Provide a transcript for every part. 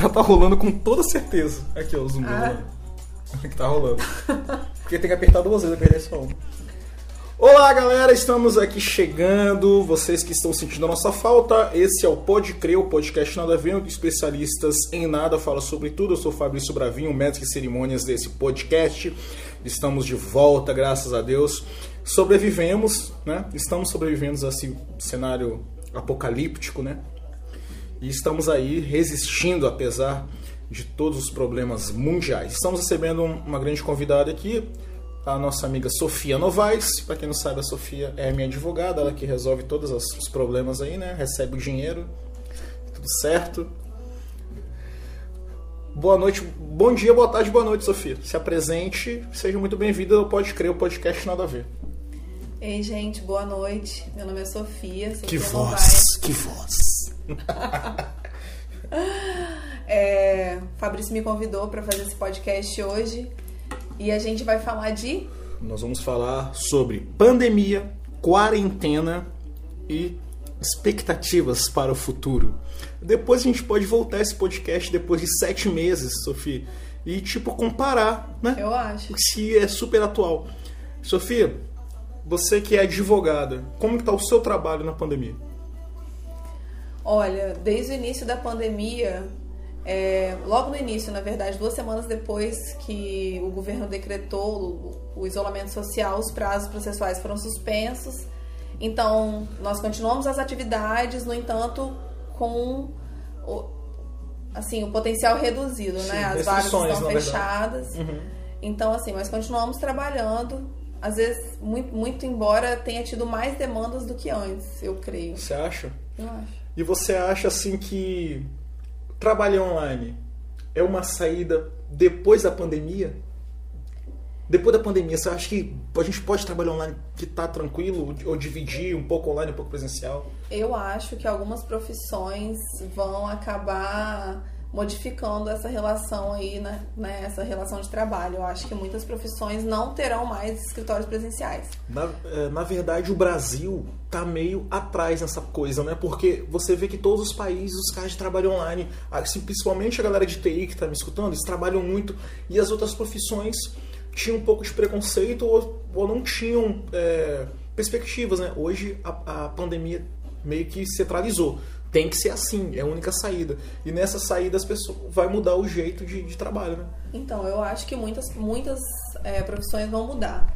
Agora tá rolando com toda certeza. Aqui, ó, o zoom Ah. rolando. que tá rolando. Porque tem que apertar duas vezes, perder só uma. Olá, galera, estamos aqui chegando. Vocês que estão sentindo a nossa falta, esse é o Pode Crer, o podcast Nada a Ver, onde especialistas em nada falam sobre tudo. Eu sou o Fabrício Bravinho, mestre de cerimônias desse podcast. Estamos de volta, graças a Deus. Sobrevivemos, né? Estamos sobrevivendo a esse cenário apocalíptico, né? E estamos aí resistindo apesar de todos os problemas mundiais. Estamos recebendo um- uma grande convidada aqui, a nossa amiga Sofia Novaes. Para quem não sabe, a Sofia é minha advogada, ela que resolve todos os os problemas aí, né? Recebe o dinheiro, tudo certo. Boa noite, bom dia, boa tarde, boa noite, Sofia. Se apresente, seja muito bem-vinda ao Pode Crer, o podcast Nada a Ver. Ei, gente, boa noite. Meu nome é Sofia. Sofia Que Novaes. voz, que voz. É, Fabrício me convidou para fazer esse podcast hoje e a gente vai falar de. Nós vamos falar sobre pandemia, quarentena e expectativas para o futuro. Depois a gente pode voltar esse podcast depois de sete meses, Sofia, e tipo comparar, né? Eu acho. Se é super atual. Sofia, você que é advogada, como que tá o seu trabalho na pandemia? Olha, desde o início da pandemia, é, logo no início, na verdade, duas semanas depois que o governo decretou o, o isolamento social, os prazos processuais foram suspensos. Então, nós continuamos as atividades, no entanto, com o, assim, o potencial reduzido, Sim, né? As vagas estão fechadas. Uhum. Então, assim, mas continuamos trabalhando. Às vezes, muito, muito embora tenha tido mais demandas do que antes, eu creio. Você acha? Eu acho. E você acha assim que trabalhar online é uma saída depois da pandemia? Depois da pandemia, você acha que a gente pode trabalhar online que tá tranquilo ou dividir um pouco online, um pouco presencial? Eu acho que algumas profissões vão acabar modificando essa relação aí, né, né, essa relação de trabalho. Eu acho que muitas profissões não terão mais escritórios presenciais. Na, eh, na verdade, o Brasil tá meio atrás nessa coisa, né? Porque você vê que todos os países, os caras trabalham online. Assim, principalmente a galera de TI que tá me escutando, eles trabalham muito. E as outras profissões tinham um pouco de preconceito ou, ou não tinham eh, perspectivas, né? Hoje a, a pandemia meio que centralizou. Tem que ser assim, é a única saída. E nessa saída as pessoas vai mudar o jeito de, de trabalho, né? Então, eu acho que muitas, muitas é, profissões vão mudar.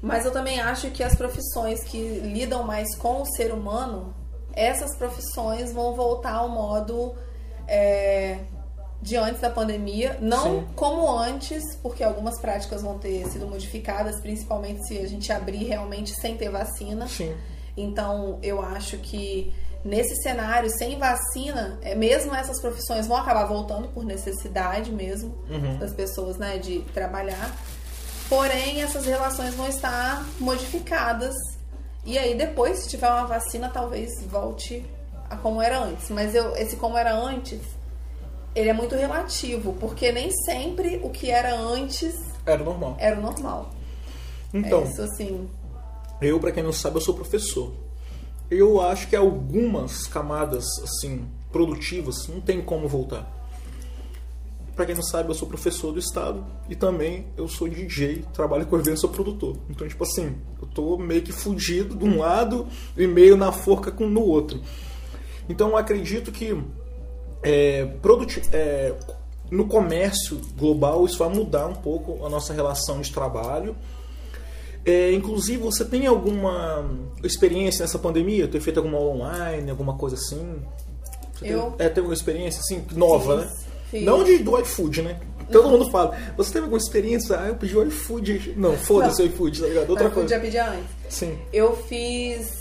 Mas eu também acho que as profissões que lidam mais com o ser humano, essas profissões vão voltar ao modo é, de antes da pandemia. Não Sim. como antes, porque algumas práticas vão ter sido modificadas, principalmente se a gente abrir realmente sem ter vacina. Sim. Então, eu acho que nesse cenário, sem vacina, é, mesmo essas profissões vão acabar voltando por necessidade mesmo Uhum. das pessoas, né, de trabalhar. Porém, essas relações vão estar modificadas. E aí, depois, se tiver uma vacina, talvez volte a como era antes. Mas eu, esse como era antes, ele é muito relativo, porque nem sempre o que era antes Era normal. era o normal. Então, é isso, assim. Eu, pra quem não sabe, eu sou professor. Eu acho que algumas camadas assim produtivas não tem como voltar. Pra quem não sabe, eu sou professor do estado e também eu sou DJ, trabalho com evento, sou produtor. Então, tipo assim, eu tô meio que fugido de um lado e meio na forca com no outro. Então, eu acredito que é, é, no comércio global isso vai mudar um pouco a nossa relação de trabalho. É, inclusive, você tem alguma experiência nessa pandemia? Ter feito alguma aula online, alguma coisa assim? Você Eu- é, tem alguma experiência assim, nova, Fiz, né? fiz. Não de, do iFood, né? Todo mundo fala, você teve alguma experiência? Ah, eu pedi o iFood. Não, foda-se o iFood, tá ligado? Outra eu coisa. já pedi antes. Sim. Eu fiz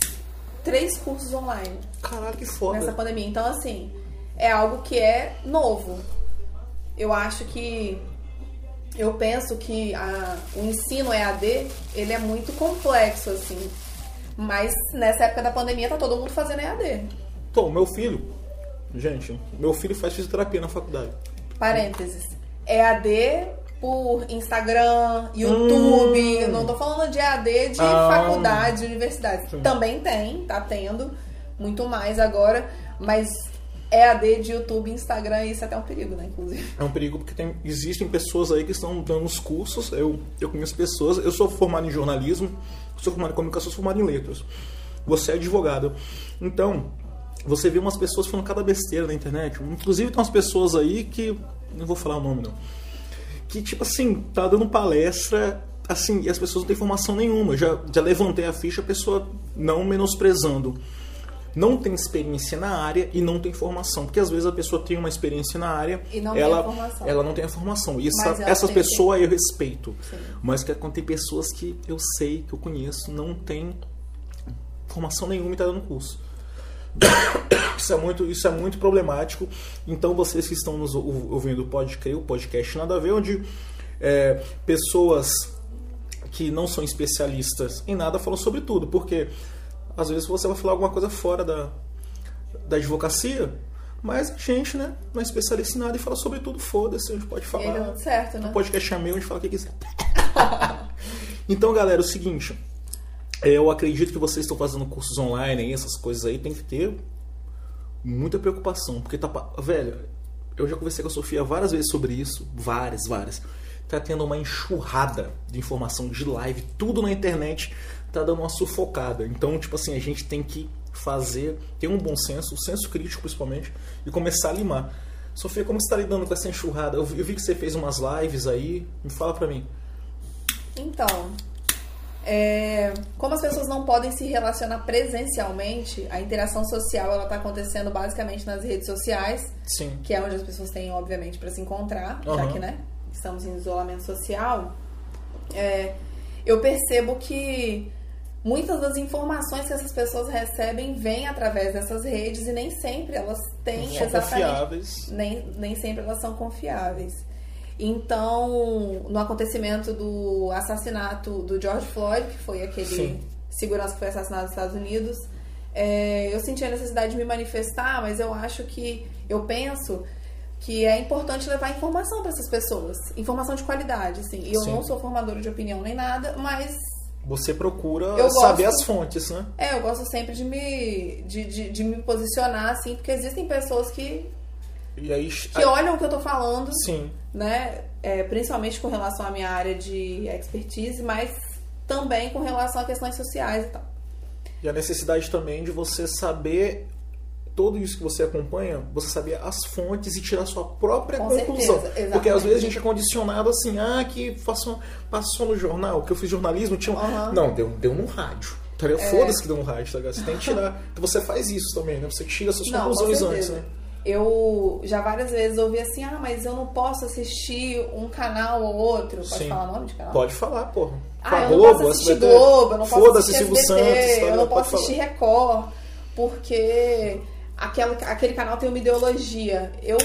três cursos online Caralho, que foda. nessa pandemia. Então, assim, é algo que é novo. Eu acho que. Eu penso que a- o ensino EAD, ele é muito complexo, assim. Mas nessa época da pandemia tá todo mundo fazendo EAD. Então, meu filho, gente, meu filho faz fisioterapia na faculdade. Parênteses. EAD por Instagram, YouTube. Hum. Não tô falando de EAD de Ah. faculdade, de universidade. Sim. Também tem, tá tendo. Muito mais agora. Mas EAD de YouTube, Instagram, isso é até um perigo, né, inclusive. É um perigo porque tem, existem pessoas aí que estão dando os cursos, eu, eu conheço pessoas, eu sou formado em jornalismo, sou formado em comunicação, sou formado em letras. Você é advogado. Então, você vê umas pessoas falando cada besteira na internet. Inclusive tem umas pessoas aí que. Não vou falar o nome não. Que tipo assim, tá dando palestra, assim, e as pessoas não têm informação nenhuma. Já, já levantei a ficha, a pessoa não menosprezando. Não tem experiência na área e não tem formação. Porque às vezes a pessoa tem uma experiência na área, E não ela, tem a formação. ela não tem a formação. E essa, essas tem que- eu respeito. Sim. Mas que tem pessoas que eu sei, que eu conheço, não tem formação nenhuma e tá dando curso. Isso é muito, isso é muito problemático. Então vocês que estão nos ou- ouvindo o Pode Crer, o podcast Nada a Ver, onde é, pessoas que não são especialistas em nada falam sobre tudo, porque às vezes você vai falar alguma coisa fora da, da advocacia, mas a gente, né, não é especialista em nada e fala sobre tudo, foda-se, a gente pode E falar. aí tudo certo, né? O podcast é meu, a gente fala o que quiser. então, galera, é o seguinte. Eu acredito que vocês estão fazendo cursos online e essas coisas aí, tem que ter muita preocupação. Porque tá. Velho, eu já conversei com a Sofia várias vezes sobre isso. Várias, várias. Tá tendo uma enxurrada de informação de live, tudo na internet tá dando uma sufocada. Então, tipo assim, a gente tem que fazer, ter um bom senso, um senso crítico principalmente, e começar a limar. Sofia, como você tá lidando com essa enxurrada? Eu vi, eu vi que você fez umas lives aí, me fala pra mim. Então, é, como as pessoas não podem se relacionar presencialmente, a interação social ela está acontecendo basicamente nas redes sociais, Sim. que é onde as pessoas têm, obviamente, para se encontrar, já Aham. que, né, estamos em isolamento social. É, eu percebo que muitas das informações que essas pessoas recebem vêm através dessas redes e nem sempre elas têm São exatamente confiáveis. nem, nem sempre elas são confiáveis. Então, no acontecimento do assassinato do George Floyd, que foi aquele Sim. segurança que foi assassinado nos Estados Unidos, é, eu senti a necessidade de me manifestar, mas eu acho que, eu penso que é importante levar informação para essas pessoas, informação de qualidade, assim. E eu Sim. não sou formadora de opinião nem nada, mas Você procura Eu saber gosto. as fontes, né? é, eu gosto sempre de me, de, de, de me posicionar, assim, porque existem pessoas que, aí. que olham o que eu tô falando Sim. né? É, principalmente com relação à minha área de expertise, mas também com relação a questões sociais e tal. E a necessidade também de você saber tudo isso que você acompanha, você saber as fontes e tirar sua própria Com conclusão. certeza. Porque às vezes a gente é condicionado assim, ah, que passou, passou no jornal, que eu fiz jornalismo, tinha um... Aham. Não, deu, deu no rádio. Tá ligado? É. Foda-se que deu no rádio, tá ligado? Você tem que tirar. Então você faz isso também, né? Você tira suas Não, conclusões antes, né? Eu já várias vezes ouvi assim, ah, mas eu não posso assistir um canal ou outro. Pode Sim. falar o nome de canal? Pode falar, porra. Ah, eu não Globo, posso assistir SBT, Globo, eu não posso assistir SBT, Santos, tá eu não posso assistir. Record, porque aquela, aquele canal tem uma ideologia. Eu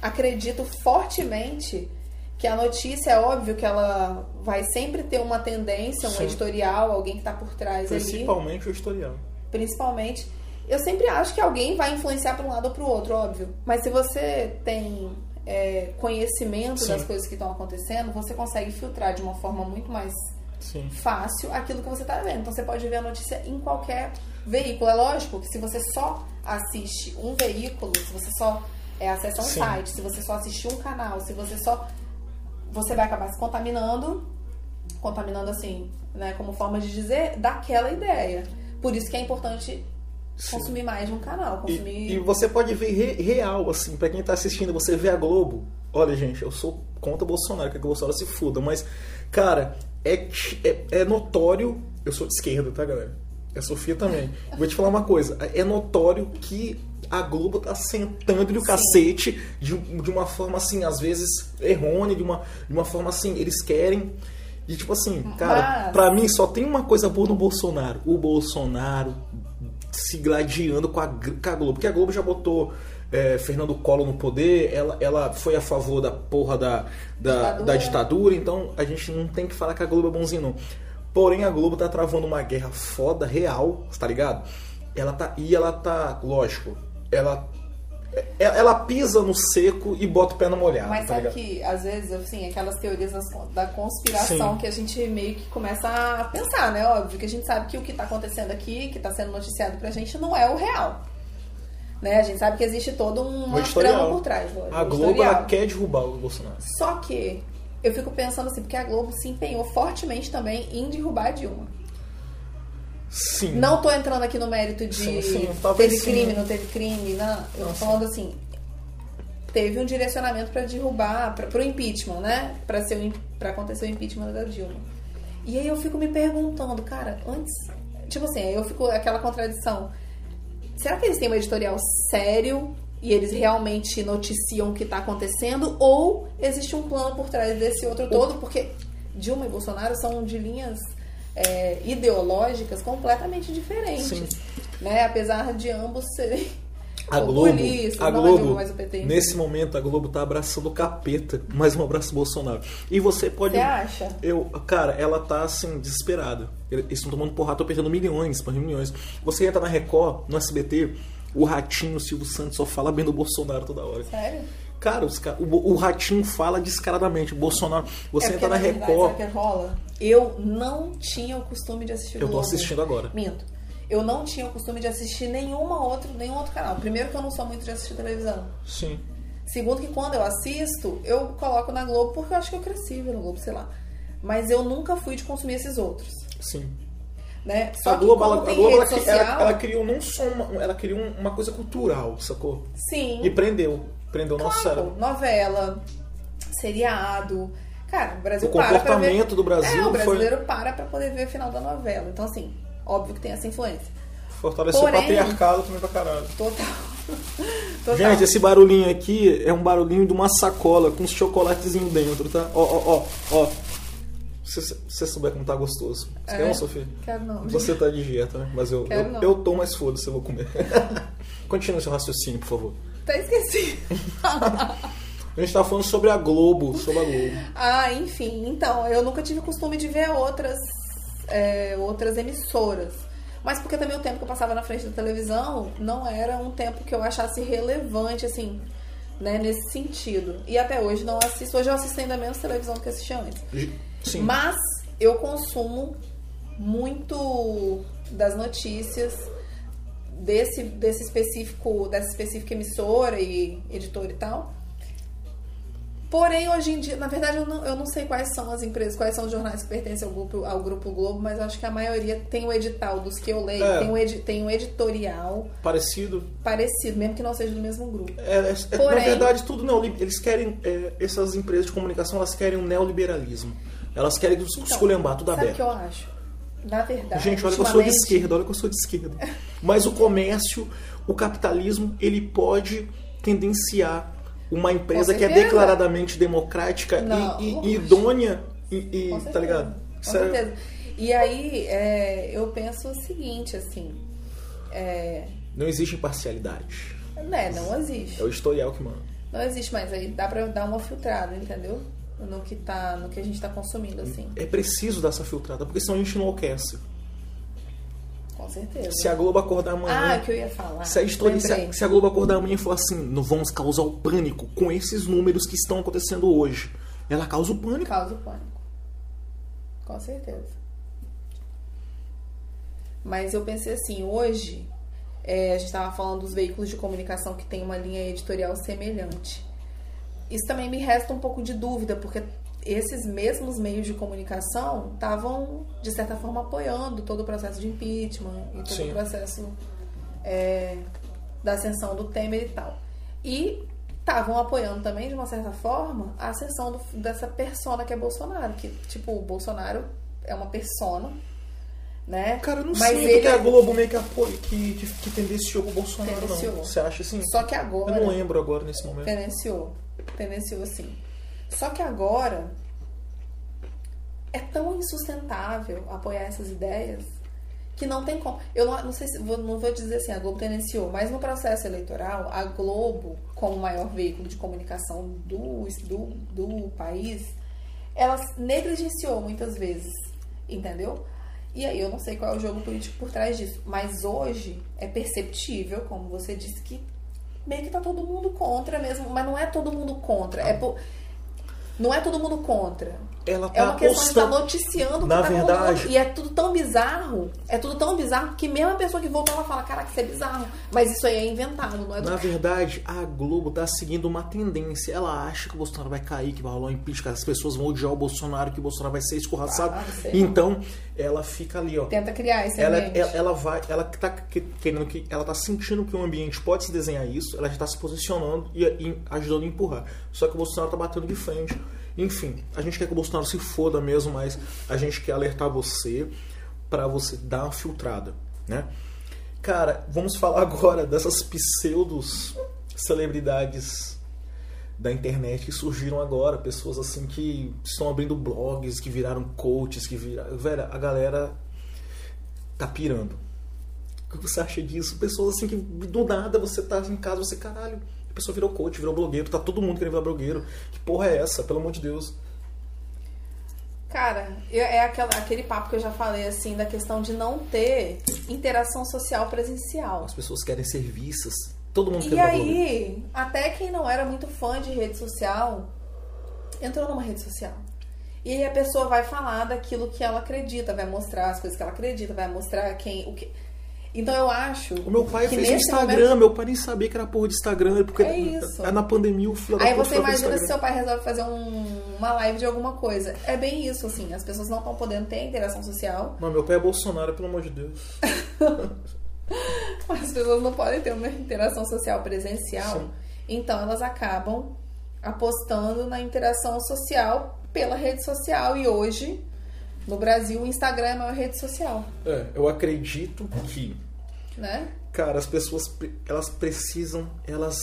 acredito fortemente que a notícia é óbvio que ela vai sempre ter uma tendência, um Sim. editorial, alguém que está por trás ali Principalmente o historial. principalmente. Eu sempre acho que alguém vai influenciar para um lado ou para o outro, óbvio. Mas se você tem é, conhecimento Sim. das coisas que estão acontecendo, você consegue filtrar de uma forma muito mais Sim. fácil aquilo que você está vendo. Então você pode ver a notícia em qualquer veículo. É lógico que se você só assiste um veículo, se você só é, acessa um Sim. site, se você só assiste um canal, se você só. Você vai acabar se contaminando, contaminando assim, né, como forma de dizer, daquela ideia. Por isso que é importante Sim. consumir mais de um canal. E, Consumir. e você pode ver re- real, assim, pra quem tá assistindo, você vê a Globo. Olha, gente, eu sou contra o Bolsonaro, que o Bolsonaro se fuda, mas, cara, é, é, é notório. Eu sou de esquerda, tá, galera? A Sofia também. Vou te falar uma coisa: é notório que a Globo tá sentando-lhe o cacete de, de uma forma, assim, às vezes errônea, de uma, de uma forma assim, eles querem. E tipo assim, cara, Mas- pra mim só tem uma coisa boa no Bolsonaro. O Bolsonaro se gladiando com a, com a Globo. Porque a Globo já botou é, Fernando Collor no poder, ela, ela foi a favor da porra da, da, Ditadura. da ditadura, então a gente não tem que falar que a Globo é bonzinho, não. Porém, a Globo tá travando uma guerra foda, real, tá ligado? Ela tá. E ela tá, lógico, ela. é- Ela pisa no seco e bota o pé no molhado. Mas tá sabe ligado? que, às vezes, assim, aquelas teorias da conspiração Sim. que a gente meio que começa a pensar, né? Óbvio que a gente sabe que o que tá acontecendo aqui, que tá sendo noticiado pra gente, não é o real. Né? A gente sabe que existe todo um trama por trás. lógico, A Globo quer derrubar o Bolsonaro. Só que eu fico pensando assim, porque a Globo se empenhou fortemente também em derrubar a Dilma. Sim. Não tô entrando aqui no mérito de Sim, sim, teve crime, não teve crime, não. Eu tô Nossa. falando assim, teve um direcionamento para derrubar, para pro impeachment, né? Para ser o para acontecer o impeachment da Dilma. E aí eu fico me perguntando, cara, antes, tipo assim, aí eu fico aquela contradição. Será que eles têm um editorial sério e eles realmente noticiam o que está acontecendo ou existe um plano por trás desse outro todo? Porque Dilma e Bolsonaro são de linhas é, ideológicas completamente diferentes, Sim. né? Apesar de ambos serem A Globo, populistas, a não Globo PT. nesse momento, a Globo tá abraçando o capeta, mais um abraço Bolsonaro. E você pode. Você acha? Eu, cara, ela tá assim, desesperada. Eles estão tomando porrada, tô perdendo milhões, milhões. Você entra na Record, no SBT, o Ratinho, o Silvio Santos só fala bem do Bolsonaro toda hora. Sério? Cara, os o, o Ratinho fala descaradamente. Bolsonaro. Você é entra na verdade, Record. o que rola? Eu não tinha o costume de assistir Eu tô assistindo agora. Minto. Eu não tinha o costume de assistir nenhuma outro, nenhum outro canal. Primeiro que eu não sou muito de assistir televisão. Sim. Segundo que quando eu assisto, eu coloco na Globo porque eu acho que eu cresci vendo Globo, sei lá. Mas eu nunca fui de consumir esses outros, Sim. Né? Só A que Globo, ela, a Globo ela, social... ela- ela criou não só uma, ela criou um- uma coisa cultural, sacou? Sim. E prendeu. Prendeu o nosso Claro, cérebro. novela, seriado. Cara, o Brasil O para pra ver... comportamento do Brasil É, o foi- brasileiro para pra poder ver o final da novela. Então, assim, óbvio que tem essa influência. Fortaleceu Porém- o patriarcado também pra caralho. Total. Total. Gente, esse barulhinho aqui é um barulhinho de uma sacola com uns chocolatezinhos dentro, tá? Ó, ó, ó, ó. Se se você souber como tá gostoso. Você quer É? um, Sofia? Quero não. Você tá de dieta, né? Mas eu, Quero eu, não. eu tô mais foda-se, eu vou comer. Continue seu raciocínio, por favor. Até esqueci. A gente tá falando sobre a Globo, sobre a Globo. ah, enfim. Então, eu nunca tive o costume de ver outras, é, outras emissoras. Mas porque também o tempo que eu passava na frente da televisão não era um tempo que eu achasse relevante, assim, né, nesse sentido. E até hoje não assisto. Hoje eu assisto ainda menos televisão do que assistia antes. Sim. Mas eu consumo muito das notícias desse, desse específico, dessa específica emissora e editora e tal. Porém, hoje em dia, na verdade, eu não, eu não sei quais são as empresas, quais são os jornais que pertencem ao grupo, ao grupo Globo, mas acho que a maioria tem o edital dos que eu leio, É. tem, um edi- tem um editorial Parecido. parecido, mesmo que não seja do mesmo grupo. É, é- é- na Porém- verdade, tudo neoli- eles querem, é, essas empresas de comunicação, elas querem um neoliberalismo. Elas querem Então, esculhambar tudo Sabe o aberto. que eu acho? Na verdade, Gente, olha que eu sou de esquerda, olha que eu sou de esquerda. Mas o comércio, o capitalismo, ele pode tendenciar uma empresa que é declaradamente democrática Não, e, e- e idônea e, e- tá ligado? Com Sério. certeza. E aí, é, eu penso o seguinte, assim, é, Não existe imparcialidade. né, não existe. É o historial que manda. Não existe, mas aí dá pra dar uma filtrada, entendeu? No que, tá, no que a gente tá consumindo, assim, É preciso dar essa filtrada, porque senão a gente enlouquece. com certeza. Se a Globo acordar amanhã. Ah, que eu ia falar. Se a, história, se, a, se a Globo acordar amanhã e falar assim, não vamos causar o pânico com esses números que estão acontecendo hoje. Ela causa o pânico. Causa o pânico. Com certeza. Mas eu pensei assim, hoje, é, a gente estava falando dos veículos de comunicação que tem uma linha editorial semelhante. Isso também me resta um pouco de dúvida, porque esses mesmos meios de comunicação estavam, de certa forma, apoiando todo o processo de impeachment e todo Sim. o processo é, da ascensão do Temer e tal. E estavam apoiando também, de uma certa forma, a ascensão do- dessa persona que é Bolsonaro. Que, tipo, o Bolsonaro é uma persona, né? Cara, eu não Mas sinto ele- a Globo meio que apoia, que, que, que tendenciou o Bolsonaro, Tendenciou. não. Você acha assim? Só que agora... Eu não lembro agora nesse momento. Tendenciou. Tendenciou sim. Só que agora é tão insustentável apoiar essas ideias que não tem como. Eu não, não sei se vou, não vou dizer assim, a Globo tendenciou, mas no processo eleitoral, a Globo, como maior veículo de comunicação do, do, do país, ela negligenciou muitas vezes, entendeu? E aí eu não sei qual é o jogo político por trás disso, mas hoje é perceptível, como você disse, que meio que tá todo mundo contra mesmo, mas não é todo mundo contra, é por... Não é todo mundo contra. Ela tá É uma questão de estar apostando. noticiando o que Na tá verdade-. E é tudo tão bizarro. É tudo tão bizarro que mesmo a pessoa que voltou ela fala, caraca, isso é bizarro. Mas isso aí é inventado, não é do Na verdade, a Globo tá seguindo uma tendência. Ela acha que o Bolsonaro vai cair, que vai rolar um impeachment, que as pessoas vão odiar o Bolsonaro, que o Bolsonaro vai ser escorraçado. Ah, então, ela fica ali, ó. Tenta criar esse Ela, ambiente. ela, ela vai, ela tá que- querendo que, ela tá sentindo que o ambiente pode se desenhar isso, ela já tá se posicionando e, e ajudando a empurrar. Só que o Bolsonaro tá batendo de frente. Enfim, a gente quer que o Bolsonaro se foda mesmo, mas a gente quer alertar você pra você dar uma filtrada, né? Cara, vamos falar agora dessas pseudos celebridades da internet que surgiram agora, pessoas assim que estão abrindo blogs, que viraram coaches, que viraram. Velho, a galera tá pirando. O que você acha disso? Pessoas assim que do nada você tá em casa, você, caralho, pessoa virou coach, virou blogueiro, tá todo mundo querendo virar blogueiro. Que porra é essa? Pelo amor de Deus. Cara, é aquela- aquele papo que eu já falei, assim, da questão de não ter interação social presencial. As pessoas querem ser vistas. Todo mundo quer E virar blogueiro. aí, até quem não era muito fã de rede social, entrou numa rede social. E aí a pessoa vai falar daquilo que ela acredita, vai mostrar as coisas que ela acredita, vai mostrar quem. O que... Então eu acho. O meu pai fez Instagram, momento- meu pai nem sabia que era porra de Instagram, porque É isso. na pandemia o filho da Aí você imagina se seu pai resolve fazer um- uma live de alguma coisa. É bem isso, assim. As pessoas não estão podendo ter interação social, Não, meu pai é Bolsonaro, pelo amor de Deus. as pessoas não podem ter uma interação social presencial. Sim. Então elas acabam apostando na interação social pela rede social. E hoje, no Brasil, o Instagram é a maior rede social, É, eu acredito que, né? cara, as pessoas elas precisam, elas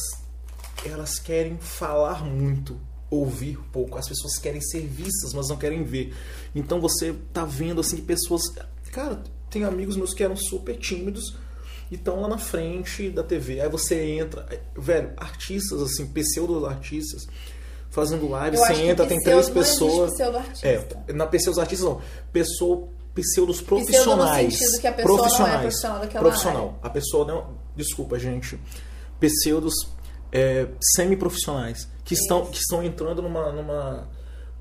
elas querem falar muito, ouvir pouco. As pessoas querem ser vistas, mas não querem ver. Então você tá vendo assim que pessoas, cara, tem amigos meus que eram super tímidos e estão lá na frente da TV. Aí você entra, velho, artistas assim, pseudo artistas fazendo live, Eu você entra, tem três pessoas. É, na pseudo artistas não, pessoa pseudos Pseudo no profissionais. que a pessoa não é profissionais. profissional daquela profissional. área. A pessoa não, desculpa, gente. Pseudos é, semi-profissionais que estão que estão entrando numa numa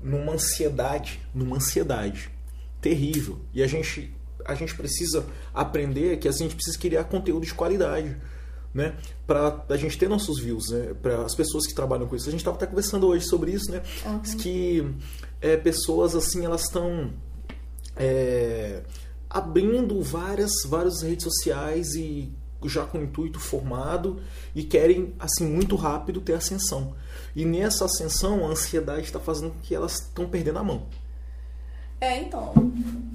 numa ansiedade, numa ansiedade terrível. E a gente a gente precisa aprender que a gente precisa criar conteúdo de qualidade, né? Para a gente ter nossos views, né? Para as pessoas que trabalham com isso. A gente estava até conversando hoje sobre isso, né? Que é, pessoas assim elas estão é, abrindo várias várias redes sociais e já com o intuito formado e querem assim muito rápido ter ascensão. E nessa ascensão a ansiedade está fazendo com que elas estão perdendo a mão. É, então.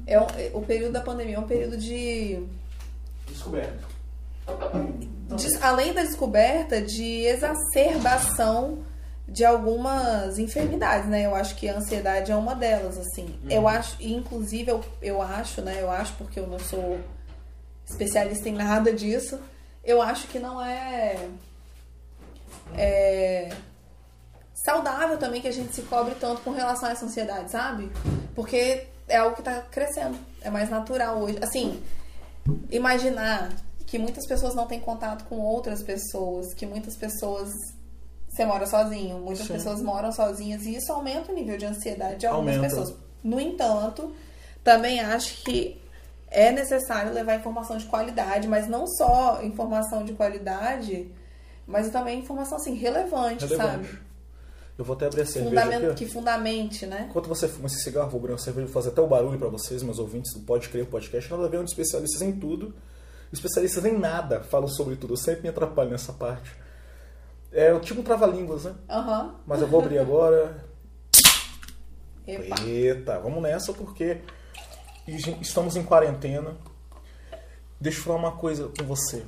É um- é- o período da pandemia é um período de Descoberta. de- além da descoberta de exacerbação de algumas enfermidades, né? Eu acho que a ansiedade é uma delas, assim. Eu acho, inclusive eu, eu acho, né? Eu acho porque eu não sou especialista em nada disso. Eu acho que não é, é saudável também que a gente se cobre tanto com relação a essa ansiedade, sabe? Porque é algo que tá crescendo, é mais natural hoje. Assim, imaginar que muitas pessoas não têm contato com outras pessoas, que muitas pessoas você mora sozinho, muitas Sim. pessoas moram sozinhas e isso aumenta o nível de ansiedade de algumas Aumenta. pessoas. No entanto, também acho que é necessário levar informação de qualidade, mas não só informação de qualidade, mas também informação assim relevante, Relevante. sabe? Eu vou até abrir a cerveja Fundamento, aqui. que fundamente, né? Enquanto você fuma esse cigarro, vou abrir uma cerveja e fazer até o barulho para vocês, meus ouvintes do Pode Crer Podcast. Nada a ver, um especialistas em tudo. Especialistas em nada falam sobre tudo. Eu sempre me atrapalho nessa parte. É o tipo um trava-línguas, né? Aham. Mas eu vou abrir agora. Epa. Eita, vamos nessa porque estamos em quarentena. Deixa eu falar uma coisa com você.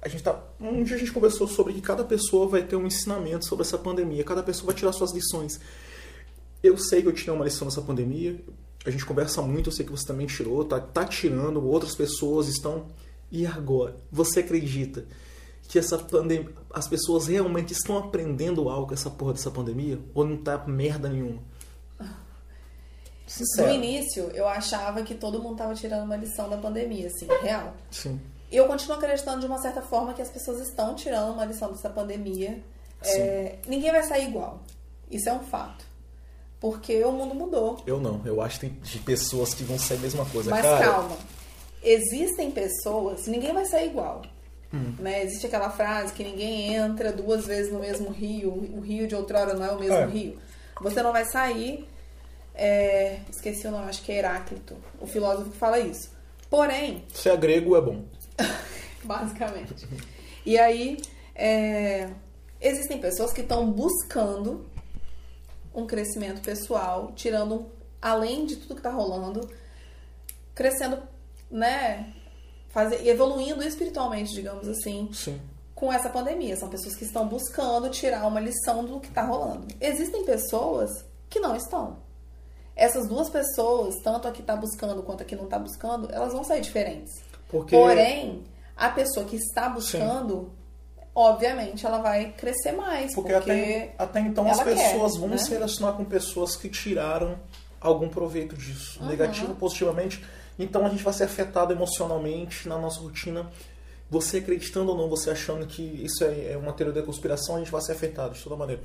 A gente tá, um dia a gente conversou sobre que cada pessoa vai ter um ensinamento sobre essa pandemia, cada pessoa vai tirar suas lições. Eu sei que eu tirei uma lição nessa pandemia, a gente conversa muito, eu sei que você também tirou, tá, tá tirando, outras pessoas estão. E agora? Você acredita que essa pandemia, as pessoas realmente estão aprendendo algo com essa porra dessa pandemia? Ou não tá merda nenhuma? No Sincero. início, eu achava que todo mundo tava tirando uma lição da pandemia, assim, real. Sim. E eu continuo acreditando de uma certa forma que as pessoas estão tirando uma lição dessa pandemia. É, ninguém vai sair igual. Isso é um fato. Porque o mundo mudou. Eu não. Eu acho que tem de pessoas que vão ser a mesma coisa. Mas Cara, calma. Existem pessoas, ninguém vai sair igual. Hum. Né? Existe aquela frase que ninguém entra duas vezes no mesmo rio. O rio de outrora não é o mesmo É. rio. Você não vai sair. é, esqueci o nome, acho que é Heráclito, o filósofo que fala isso. Porém, Se é grego, é bom. basicamente. E aí, é, existem pessoas que estão buscando um crescimento pessoal, tirando, além de tudo que tá rolando, crescendo, né? Fazer, evoluindo espiritualmente, digamos assim, Sim. com essa pandemia. São pessoas que estão buscando tirar uma lição do que tá rolando. Existem pessoas que não estão. Essas duas pessoas, tanto a que tá buscando quanto a que não tá buscando, elas vão sair diferentes. Porque. Porém, a pessoa que está buscando, obviamente, ela vai crescer mais. Porque, Porque, até, até então as ela quer, pessoas vão né? se relacionar com pessoas que tiraram algum proveito disso, Uhum. negativo, positivamente. Então a gente vai ser afetado emocionalmente na nossa rotina. Você acreditando ou não, você achando que isso é é uma teoria da conspiração, a gente vai ser afetado de toda maneira.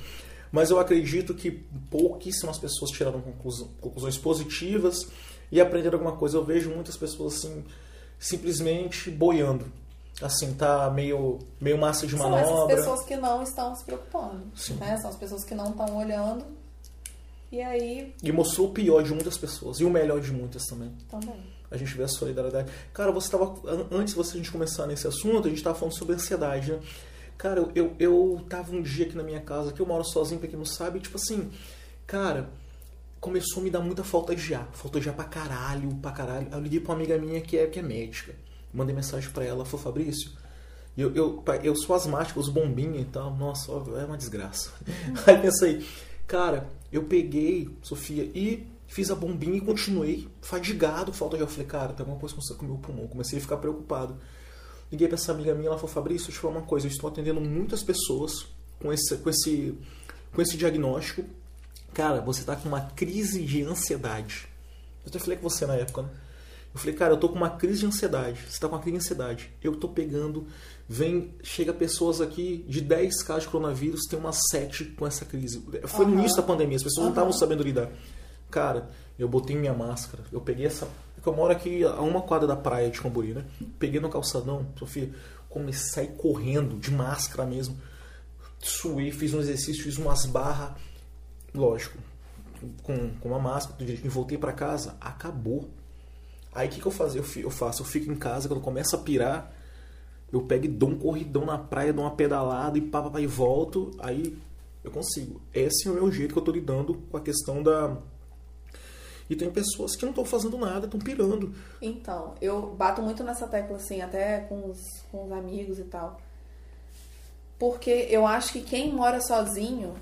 Mas eu acredito que pouquíssimas pessoas tiraram conclusões positivas e aprenderam alguma coisa. Eu vejo muitas pessoas assim, simplesmente boiando. Assim, tá meio, meio massa de são essas manobra. pessoas que não estão se preocupando. Sim. Né? São as pessoas que não estão olhando. E aí, E mostrou o pior de muitas pessoas e o melhor de muitas também. também. A gente vê a solidariedade. Cara, você tava. an- Antes de a gente começar nesse assunto, a gente tava falando sobre ansiedade, né? Cara, eu, eu, eu tava um dia aqui na minha casa, que eu moro sozinho, pra quem não sabe, e, tipo assim, cara, começou a me dar muita falta de ar. Falta de ar pra caralho, pra caralho. Eu liguei pra uma amiga minha que é, que é médica. Mandei mensagem pra ela, falou, Fabrício, eu, eu, eu sou asmático, uso bombinha e tal. Nossa, é uma desgraça. Aí pensei, cara, eu peguei, Sofia, e fiz a bombinha e continuei fadigado, falta de ar. Falei, cara, tem alguma coisa com o meu pulmão. Comecei a ficar preocupado. Liguei pra essa amiga minha, ela falou, Fabrício, deixa eu te falar uma coisa, eu estou atendendo muitas pessoas com esse, com esse, com esse diagnóstico. Cara, você tá com uma crise de ansiedade. Eu até falei com você na época, né? Eu falei, cara, eu tô com uma crise de ansiedade. Você tá com uma crise de ansiedade. Eu tô pegando, vem, chega pessoas aqui de 10 casos de coronavírus, tem umas 7 com essa crise. Foi no Aham. início da pandemia, as pessoas não estavam sabendo lidar. Cara, eu botei minha máscara, eu peguei essa. porque Eu moro aqui a uma quadra da praia de Cambori, né? Peguei no calçadão, Sofia, comecei a sair correndo, de máscara mesmo. Suei, fiz um exercício, fiz umas barras. Lógico, com, com uma máscara, tudo direitinho. Voltei pra casa, acabou. Aí o que, que eu faço? Eu, eu faço? Eu fico em casa, quando começa a pirar, eu pego e dou um corridão na praia, dou uma pedalada e pá, pá, pá, e volto. Aí eu consigo. Esse é o meu jeito que eu tô lidando com a questão da. E tem pessoas que não estão fazendo nada, estão pirando. Então, eu bato muito nessa tecla, assim, até com os, com os amigos e tal. Porque eu acho que quem mora sozinho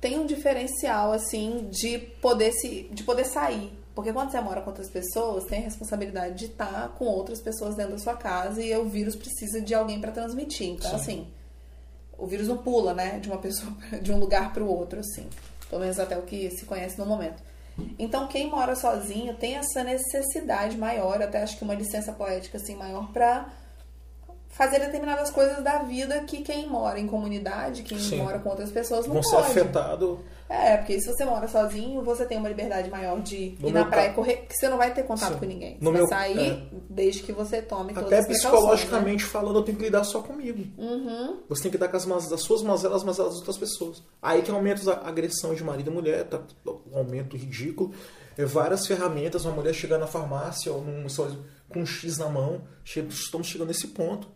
tem um diferencial, assim, de poder, se, de poder sair. Porque quando você mora com outras pessoas, tem a responsabilidade de estar com outras pessoas dentro da sua casa e o vírus precisa de alguém para transmitir. Então, Sim. assim, o vírus não pula, né, de uma pessoa, de um lugar para o outro, assim. Pelo menos até o que se conhece no momento. Então, quem mora sozinho tem essa necessidade maior, até acho que uma licença poética assim maior para fazer determinadas coisas da vida que quem mora em comunidade, quem Sim. mora com outras pessoas não Vão ser pode. afetados. É, porque se você mora sozinho, você tem uma liberdade maior de No ir na praia ca- e correr, que você não vai ter contato Sim. com ninguém. Você No vai meu- sair é. desde que você tome todas Até as né? psicologicamente falando, eu tenho que lidar só comigo. Uhum. Você tem que lidar com as, maz- as suas mazelas, as mazelas das outras pessoas. Aí que aumenta a agressão de marido e mulher, tá? um aumento ridículo. É, várias ferramentas, uma mulher chegando na farmácia ou num, só- com um X na mão, estamos chegando nesse ponto.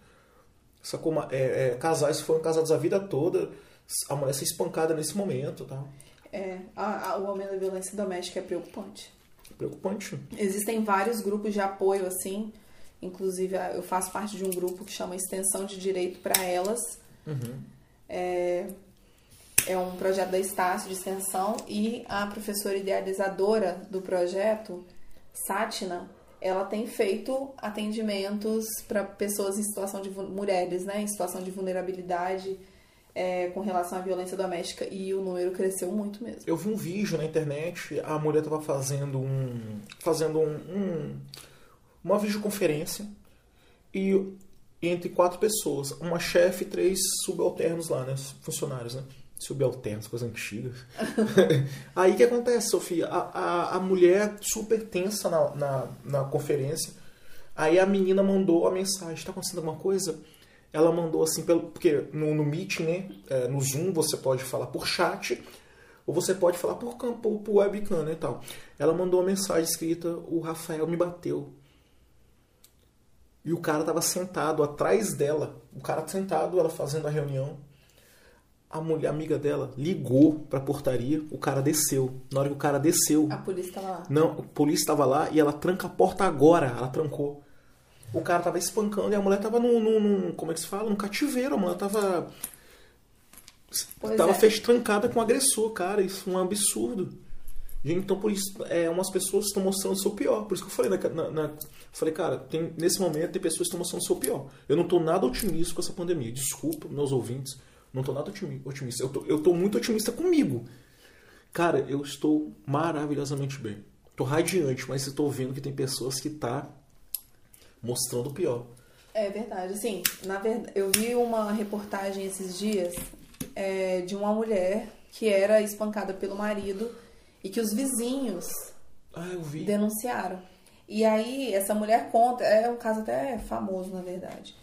Sacou? É, é, casais que foram casados a vida toda, a mulher ser espancada nesse momento, tá? É, a- a- o aumento da violência doméstica é preocupante. Preocupante. Existem vários grupos de apoio, assim. Inclusive, eu faço parte de um grupo que chama Extensão de Direito para Elas. Uhum. É, é um projeto da Estácio de extensão e a professora idealizadora do projeto, Sátina, ela tem feito atendimentos para pessoas em situação de mulheres, né, em situação de vulnerabilidade é, com relação à violência doméstica e o número cresceu muito mesmo. Eu vi um vídeo na internet, a mulher estava fazendo um. fazendo um, um- uma videoconferência e entre quatro pessoas, uma chefe e três subalternos lá, né? Funcionários, né? Subalternos, coisas antigas. Aí o que acontece, Sofia? A, a, a mulher super tensa na, na, na, conferência. Aí a menina mandou a mensagem: tá acontecendo alguma coisa? Ela mandou assim, pelo, porque no, no Meeting, né? É, no Zoom, você pode falar por chat ou você pode falar por, por, por webcam né, e tal. Ela mandou uma mensagem escrita: o Rafael me bateu. E o cara tava sentado atrás dela. O cara sentado, ela fazendo a reunião a mulher amiga dela ligou pra portaria, o cara desceu. Na hora que o cara desceu. A polícia estava lá. Não, a polícia estava lá e ela tranca a porta agora. Ela trancou. O cara tava espancando e a mulher tava num. num, num como é que se fala? Num cativeiro. A mulher tava. Pois tava é. trancada com o agressor, cara. Isso é um absurdo. Gente, então por isso, é, umas pessoas estão mostrando o seu pior. Por isso que eu falei, na, na, na falei, cara, tem, nesse momento tem pessoas que estão mostrando o seu pior. Eu não tô nada otimista com essa pandemia. Desculpa, meus ouvintes. Não tô nada otimista. Eu tô, eu tô muito otimista comigo. Cara, eu estou maravilhosamente bem. Tô radiante, mas estou vendo que tem pessoas que tá mostrando o pior. É verdade. Sim, na verdade, eu vi uma reportagem esses dias é, de uma mulher que era espancada pelo marido e que os vizinhos ah, denunciaram. E aí, essa mulher conta, é um caso até famoso, na verdade.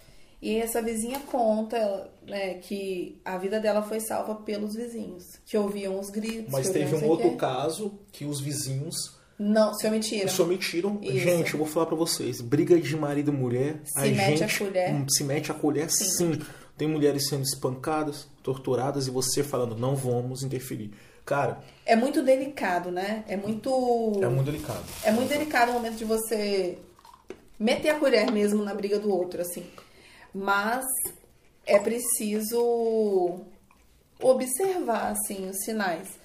E essa vizinha conta né, que a vida dela foi salva pelos vizinhos, que ouviam os gritos. Mas teve um outro caso que os vizinhos. Não, se omitiram. Se omitiram. Isso. Gente, eu vou falar para vocês: briga de marido e mulher. Se a mete gente a colher. Se mete a colher, sim. sim. Tem mulheres sendo espancadas, torturadas e você falando, não vamos interferir. Cara. É muito delicado, né? É muito. É muito delicado. É muito delicado o momento de você meter a colher mesmo na briga do outro, assim mas é preciso observar assim os sinais.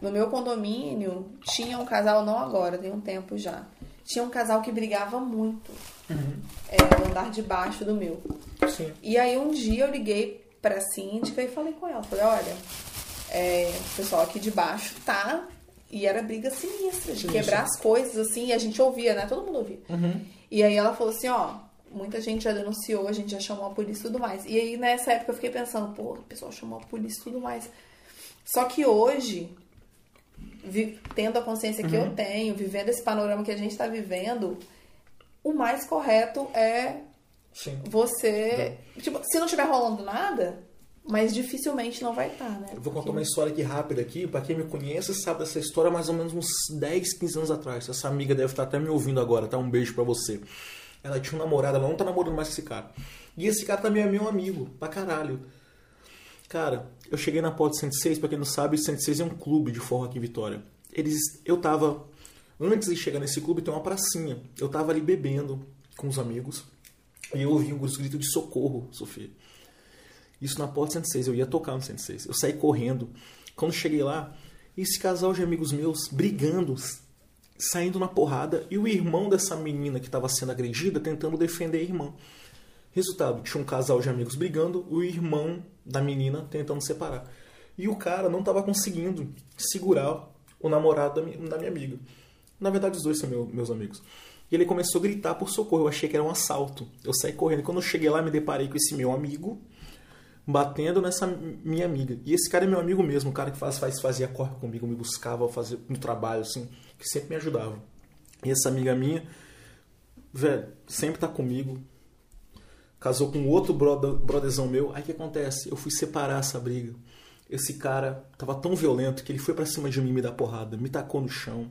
No meu condomínio tinha um casal, não agora, tem um tempo já. Tinha um casal que brigava muito uhum. é, no andar de baixo do meu. Sim. E aí um dia eu liguei pra síndica e falei com ela, falei, olha, é, o pessoal aqui de baixo tá. E era briga sinistra, de quebrar as coisas, assim, e a gente ouvia, né? Todo mundo ouvia. Uhum. E aí ela falou assim, ó, muita gente já denunciou, a gente já chamou a polícia e tudo mais. E aí nessa época eu fiquei pensando, pô, o pessoal chamou a polícia e tudo mais. Só que hoje, tendo a consciência que uhum. eu tenho, vivendo esse panorama que a gente está vivendo, o mais correto é Sim. você. Tipo, se não estiver rolando nada, mas dificilmente não vai estar, tá, né? Eu vou contar uma história aqui rápida aqui. Para quem me conhece, sabe dessa história mais ou menos uns 10, 15 anos atrás. Essa amiga deve estar até me ouvindo agora, tá? Um beijo para você. Ela tinha um namorado, ela não tá namorando mais com esse cara. E esse cara também é meu amigo, pra caralho. Cara, eu cheguei na porta 106, pra quem não sabe, 106 é um clube de forró aqui em Vitória. Eles, eu tava, antes de chegar nesse clube tem uma pracinha. Eu tava ali bebendo com os amigos e eu ouvi um grito de socorro, Sofia. Isso na porta 106, eu ia tocar no 106. Eu saí correndo. Quando cheguei lá, esse casal de amigos meus brigando, saindo na porrada e o irmão dessa menina que estava sendo agredida tentando defender a irmã. Resultado, tinha um casal de amigos brigando, o irmão da menina tentando separar. E o cara não estava conseguindo segurar o namorado da minha, amiga. Na verdade, os dois são meu, meus amigos. E ele começou a gritar por socorro. Eu achei que era um assalto. Eu saí correndo. Quando eu cheguei lá, me deparei com esse meu amigo batendo nessa minha amiga. E esse cara é meu amigo mesmo, o cara que faz, faz fazia corre comigo, me buscava fazer no trabalho, assim que sempre me ajudava. E essa amiga minha, velho, sempre tá comigo. Casou com outro brother, brotherzão meu. Aí o que acontece? Eu fui separar essa briga. Esse cara tava tão violento que ele foi para cima de mim me dar porrada, me tacou no chão,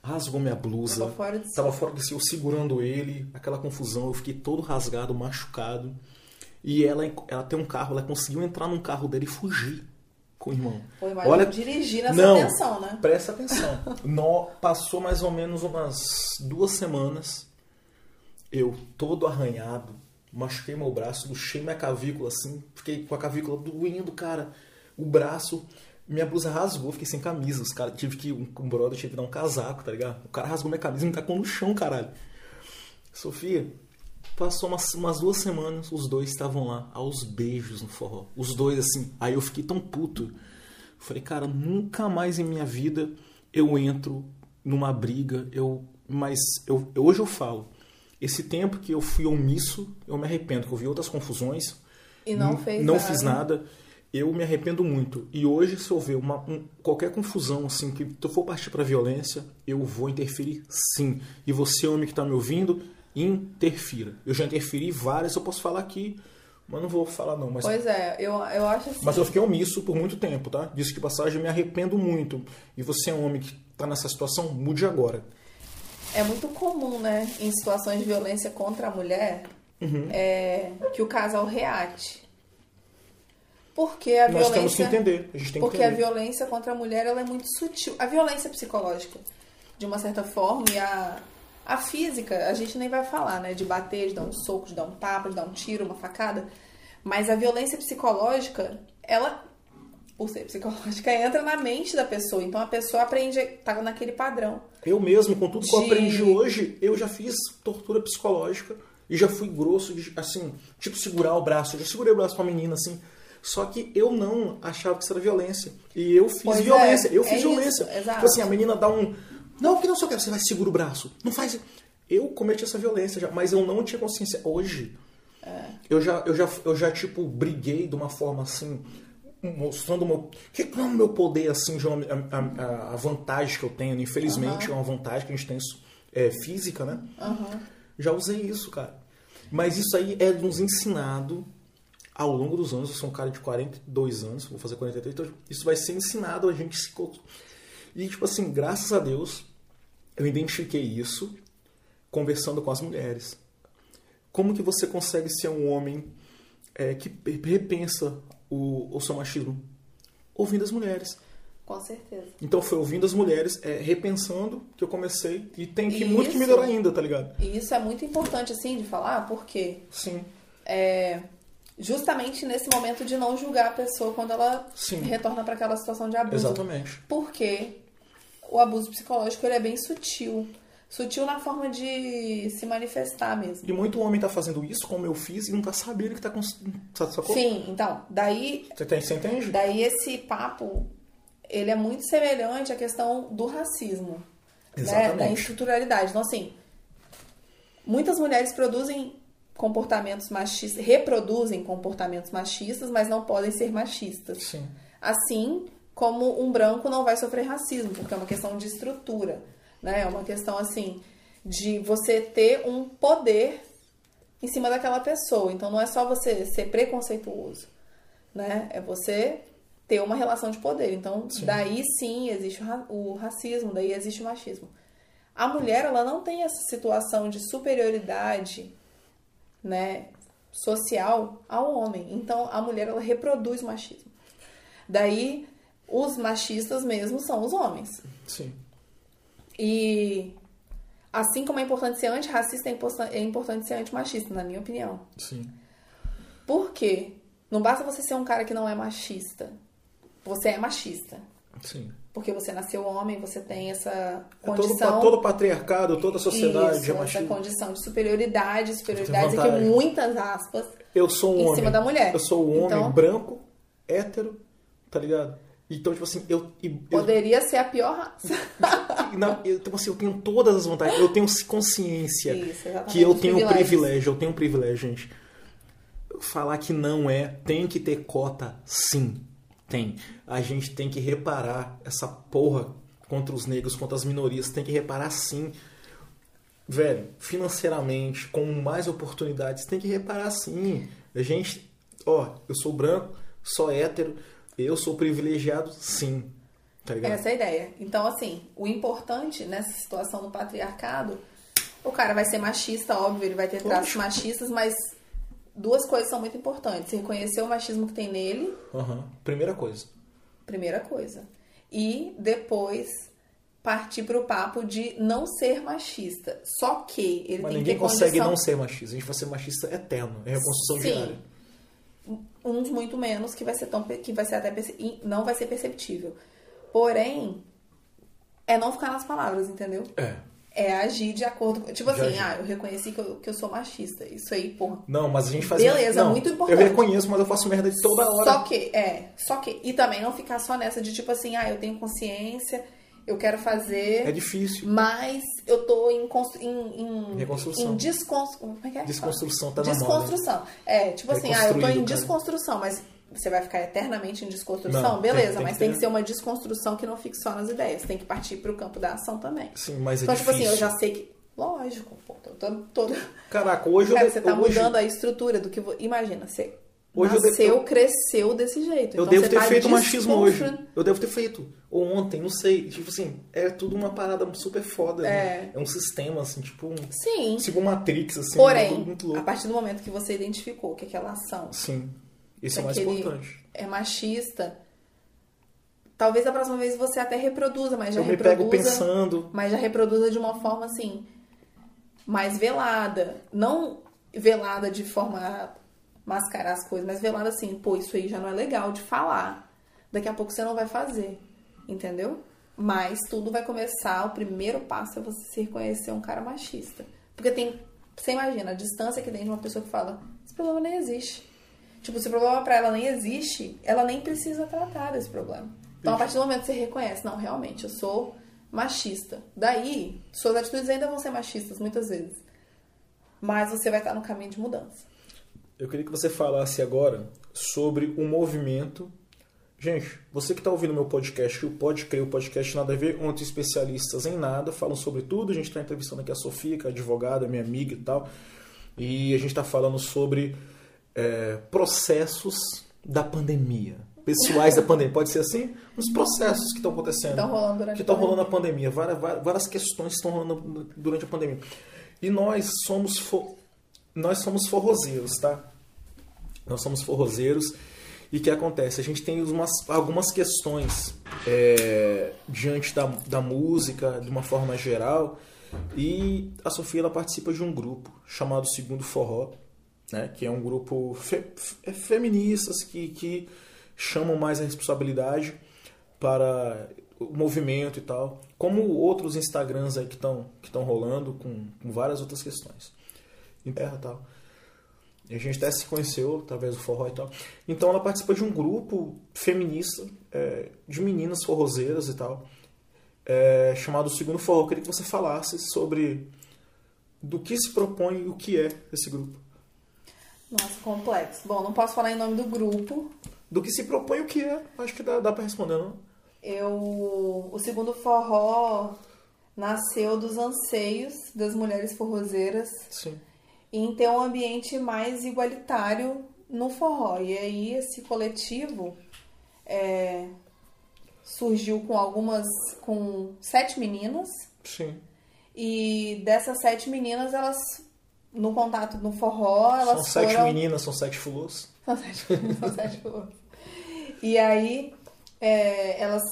rasgou minha blusa. Tava fora de si. Tava fora de si, eu segurando ele, aquela confusão, eu fiquei todo rasgado, machucado. E ela, ela tem um carro, ela conseguiu entrar num carro dele e fugir com o irmão. Pô, Olha, dirigir nessa não, atenção, né? Presta atenção. no, passou mais ou menos umas duas semanas. Eu todo arranhado, machuquei meu braço, luxei minha cavícula assim, fiquei com a cavícula doendo, cara. O braço, minha blusa rasgou, fiquei sem camisa. Os caras tive que um, um brother tive que dar um casaco, tá ligado? O cara rasgou minha camisa e me tacou no chão, caralho. Sofia, Passou umas, umas duas semanas, os dois estavam lá, aos beijos no forró. Os dois, assim. Aí eu fiquei tão puto. Falei, cara, nunca mais em minha vida eu entro numa briga. Eu, mas eu, hoje eu falo. Esse tempo que eu fui omisso, eu me arrependo, que eu vi outras confusões. E não fez Não nada. fiz nada. eu me arrependo muito. E hoje, se houver uma, um, qualquer confusão, assim, que tu for partir pra violência, eu vou interferir sim. E você, homem que tá me ouvindo, interfira. Eu já interferi várias, eu posso falar aqui, mas não vou falar não. Mas, Pois é, eu, eu acho assim. mas eu fiquei omisso por muito tempo, tá? Disso que passagem, eu me arrependo muito. E você, homem que tá nessa situação, mude agora. É muito comum, né, em situações de violência contra a mulher, Uhum. é, que o casal reate. Porque a Nós temos que violência. entender. A gente tem que Porque a entender. violência contra a mulher ela é muito sutil. A violência psicológica, de uma certa forma, e a, a física, a gente nem vai falar, né? De bater, de dar um soco, de dar um tapa, de dar um tiro, uma facada. Mas a violência psicológica, ela, por ser psicológica, entra na mente da pessoa. Então a pessoa aprende, tá naquele padrão. Eu mesmo, com tudo que eu aprendi hoje, eu já fiz tortura psicológica e já fui grosso, de, assim, tipo segurar o braço. Eu já segurei o braço pra menina, assim. Só que eu não achava que isso era violência. E eu fiz Pois é, violência. eu é fiz isso, violência. exato. Tipo assim, a menina dá um. Não, que não sei o que, você vai segurar o braço. Não faz. Eu cometi essa violência já, mas eu não tinha consciência. Hoje, É. eu já, eu já, eu já, tipo, briguei de uma forma assim, mostrando o meu, que não é meu poder, assim, de uma- a, a- a vantagem que eu tenho. Infelizmente, é uma vantagem que a gente tem é, física, né? Aham. Já usei isso, cara. Mas isso aí é nos ensinado ao longo dos anos. Eu sou um cara de 42 anos, vou fazer 43, então isso vai ser ensinado a gente se. E, tipo assim, graças a Deus, eu identifiquei isso conversando com as mulheres. Como que você consegue ser um homem é, que repensa o, o seu machismo? Ouvindo as mulheres. Com certeza. Então foi ouvindo as mulheres, é, repensando que eu comecei. E tem que muito que melhorar ainda, tá ligado? E isso é muito importante, assim, de falar, porque Sim. é justamente nesse momento de não julgar a pessoa quando ela Sim. retorna para aquela situação de abuso. Exatamente. Porque o abuso psicológico ele é bem sutil. Sutil na forma de se manifestar mesmo. E muito homem tá fazendo isso, como eu fiz, e não tá sabendo que tá com. Sacou? Sim, então, daí, Você, tem, você entende? daí esse papo, ele é muito semelhante à questão do racismo. Né? Exatamente. Da estruturalidade. Então, assim, muitas mulheres produzem comportamentos machistas, reproduzem comportamentos machistas, mas não podem ser machistas. Sim. Assim como um branco não vai sofrer racismo, porque é uma questão de estrutura, né? É uma questão assim de você ter um poder em cima daquela pessoa. Então não é só você ser preconceituoso, né? É você ter uma relação de poder. Então Sim. daí sim existe o ra- o racismo, daí existe o machismo. A mulher ela não tem essa situação de superioridade, né, social ao homem. Então a mulher ela reproduz o machismo. Daí os machistas mesmo são os homens. Sim. E assim como é importante ser antirracista, é é importante ser antimachista, na minha opinião. Sim. Por quê? Não basta você ser um cara que não é machista. Você é machista. Sim. Porque você nasceu homem, você tem essa É todo, condição. todo patriarcado, toda a sociedade Isso, é essa machista. condição de superioridade, superioridade vantagem. muitas aspas. Eu sou um em homem. cima da mulher. Eu sou um homem Então- branco, hétero, tá ligado? Então, tipo assim, eu. e- eu Poderia ser a pior raça. na- eu, tipo assim, eu tenho todas as vantagens. Eu tenho consciência Isso, que eu tenho privilégio. Eu tenho privilégio, gente. Falar que não é, tem que ter cota, sim. Tem. A gente tem que reparar essa porra contra os negros, contra as minorias. Tem que reparar sim. Velho, financeiramente, com mais oportunidades, tem que reparar sim. A gente, ó, eu sou branco, sou hétero, eu sou privilegiado, sim. Tá ligado? Essa é a ideia. Então, assim, o importante nessa situação do patriarcado, o cara vai ser machista, óbvio, ele vai ter traços machistas, mas duas coisas são muito importantes. Reconhecer o machismo que tem nele, Aham. Primeira coisa. primeira coisa. E depois partir pro papo de não ser machista. Só que ele Mas tem ninguém que ter consegue condição... não ser machista. A gente vai ser machista eterno. É reconstrução Sim. diária. Uns muito menos que vai ser tão que vai ser até não vai ser perceptível. Porém, é não ficar nas palavras, entendeu? É. É agir de acordo com. Tipo De assim, agir. ah, eu reconheci que eu, que eu sou machista. Isso aí, porra. Não, mas a gente faz. Beleza, não, muito importante. Eu reconheço, mas eu faço merda de toda hora. Só que, é, só que. E também não ficar só nessa de tipo assim, ah, eu tenho consciência, eu quero fazer. É difícil. Mas eu tô em, em, em, Reconstrução. em desconstru... Como é que é? Desconstrução tá na moda. Desconstrução. É, tipo assim, ah, eu tô em cara. desconstrução, mas você vai ficar eternamente em desconstrução, Não, tem- beleza, tem mas que tem que ser uma desconstrução que não fique só nas ideias, tem que partir pro campo da ação também. Sim, mas é então, tipo difícil. assim, eu já sei que. Lógico, pô, eu tô toda. Caraca, hoje Cara, eu... você tá hoje, mudando a estrutura do que. Imagina, você Hoje eu nasceu, devo- eu- cresceu desse jeito. Eu então devo ter tá feito machismo hoje. Eu devo ter feito. Ou ontem, não sei. Tipo assim, é tudo uma parada super foda. né? É. É um sistema, assim, tipo um. Sim. Tipo um Matrix, assim. é Porém, muito a partir do momento que você identificou que aquela ação Sim. Isso é o mais importante. é machista, talvez a próxima vez você até reproduza, mas já Eu me reproduza. pego pensando. Mas já reproduza de uma forma assim, mais velada. Não velada de forma mascarar as coisas, mas velada assim, pô, isso aí já não é legal de falar. Daqui a pouco você não vai fazer. Entendeu? Mas tudo vai começar, o primeiro passo é você se reconhecer um cara machista. Porque tem. Você imagina, a distância que tem de uma pessoa que fala, esse problema nem existe. Tipo, se o problema pra ela nem existe, ela nem precisa tratar desse problema. Então, a partir do momento que você reconhece, não, realmente, eu sou machista. Daí, suas atitudes ainda vão ser machistas, muitas vezes. Mas você vai estar no caminho de mudança. Eu queria que você falasse agora sobre o movimento. Gente, você que está ouvindo meu podcast, o Pode Crer, o podcast Nada a Ver, onde especialistas em nada falam sobre tudo. A gente está entrevistando aqui a Sofia, que é advogada, minha amiga e tal. E a gente está falando sobre é, processos da pandemia. Pessoais da pandemia, pode ser assim? Os processos que estão acontecendo. Estão rolando durante que estão a rolando na pandemia. Várias, várias, várias questões que estão rolando durante a pandemia. E nós somos, fo- nós somos forrozeiros, tá? Nós somos forrozeiros. E o que acontece? A gente tem umas, algumas questões é, diante da, da música, de uma forma geral. E a Sofia ela participa de um grupo chamado Segundo Forró, né? que é um grupo fe, fe- feministas que, que chamam mais a responsabilidade para o movimento e tal. Como outros Instagrams aí que estão que rolando com, com várias outras questões. Em terra e tal. E a gente até se conheceu através do forró e tal. Então ela participa de um grupo feminista, é, de meninas forrozeiras e tal, é, chamado Segundo Forró. Eu queria que você falasse sobre do que se propõe e o que é esse grupo. Nossa, complexo. Bom, não posso falar em nome do grupo. Do que se propõe e o que é. Acho que dá, dá pra responder, não? Eu, o segundo forró nasceu dos anseios das mulheres forrozeiras Sim. Em ter um ambiente mais igualitário no forró. E aí esse coletivo é, surgiu com algumas, com sete meninas Sim. e dessas sete meninas elas no contato no forró elas São sete foram meninas, são sete fulôs. são sete, são sete. E aí, é, elas,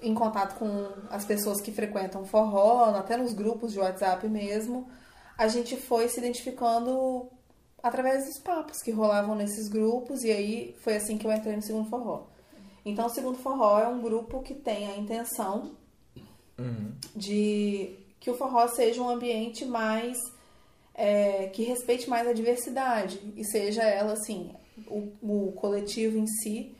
em contato com as pessoas que frequentam forró, até nos grupos de WhatsApp mesmo, a gente foi se identificando através dos papos que rolavam nesses grupos, e aí foi assim que eu entrei no Segundo Forró. Então, o Segundo Forró é um grupo que tem a intenção Uhum. de que o forró seja um ambiente mais é, que respeite mais a diversidade e seja ela assim o, o coletivo em si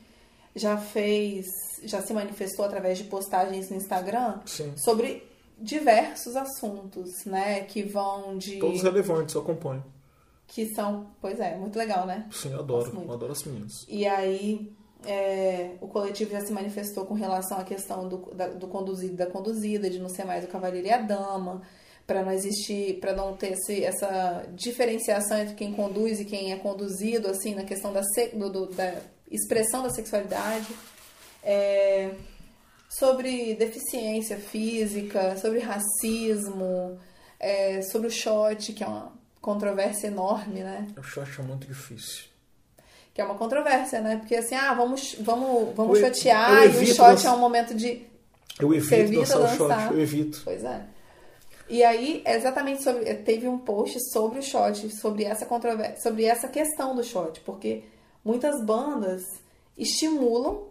já fez já se manifestou através de postagens no Instagram Sim. sobre diversos assuntos né que vão de Todos relevantes, eu acompanho. que são pois é muito legal né Sim, eu adoro. Eu adoro as meninas. e aí é, o coletivo já se manifestou com relação à questão do, da- do conduzido e da conduzida, de não ser mais o cavaleiro e a dama, para não existir, para não ter esse, essa diferenciação entre quem conduz e quem é conduzido, assim, na questão da, do- da expressão da sexualidade. É, sobre deficiência física, sobre racismo, é, sobre o shot, que é uma controvérsia enorme, né? Eu acho muito difícil. Que é uma controvérsia, né? Porque assim, ah, vamos, vamos, vamos Eu- eu e o shot é um momento de. Eu evito o shot, eu evito. Pois é. E aí, é exatamente sobre. Teve um post sobre o shot, sobre essa controvérsia, sobre essa questão do shot, porque muitas bandas estimulam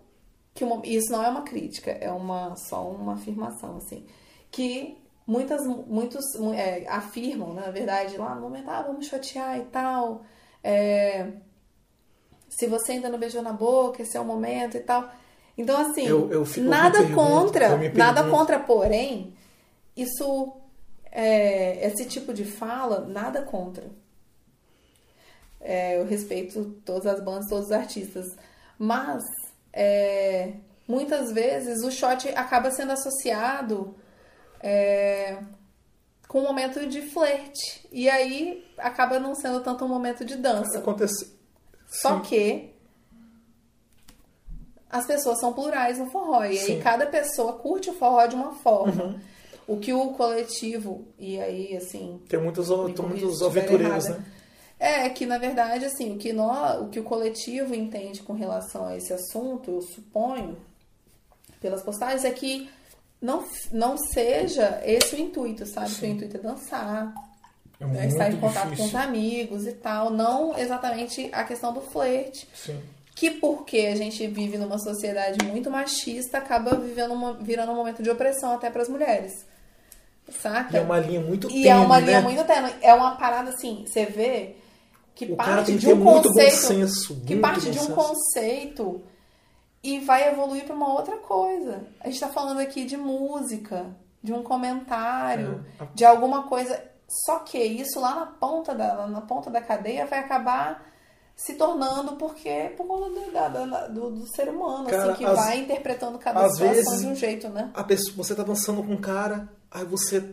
que uma, isso não é uma crítica, é uma só uma afirmação, assim. Que muitas, muitos é, afirmam, né, na verdade, lá no momento, ah, vamos chotear e tal. É, se você ainda não beijou na boca, esse é o momento e tal. Então, assim, Eu- eu nada pergunto, contra, nada contra, porém, isso, é, esse tipo de fala, nada contra. É, eu respeito todas as bandas, todos os artistas. Mas, é, muitas vezes, o shot acaba sendo associado é, com um momento de flerte. E aí, acaba não sendo tanto um momento de dança. Acontece. Só Sim. que as pessoas são plurais no forró. E Sim. aí cada pessoa curte o forró de uma forma. Uhum. O que o coletivo, e aí, assim, Tem muitos, tem muitos aventureiros, né? É que na verdade assim o que nós, o que o coletivo entende com relação a esse assunto, eu suponho, pelas postagens, é que não, não seja esse o intuito, sabe? Que o intuito é dançar, É é muito estar em contato com os difícil. amigos e tal, não exatamente a questão do flerte. Sim. Que porque a gente vive numa sociedade muito machista, acaba vivendo uma, virando um momento de opressão até para as mulheres. Saca? E é uma linha muito E é uma tênue, linha né? muito tênue. É uma parada assim, você vê que O parte de um conceito. senso, que parte de um senso. conceito e vai evoluir para uma outra coisa. A gente tá falando aqui de música, de um comentário, É. de alguma coisa. Só que isso lá na ponta da, na ponta da cadeia vai acabar se tornando porque por conta do, da- da- do, do ser humano, Cara, assim, que às- vai interpretando cada situação de um jeito, né? A pessoa, você tá dançando com um cara, aí você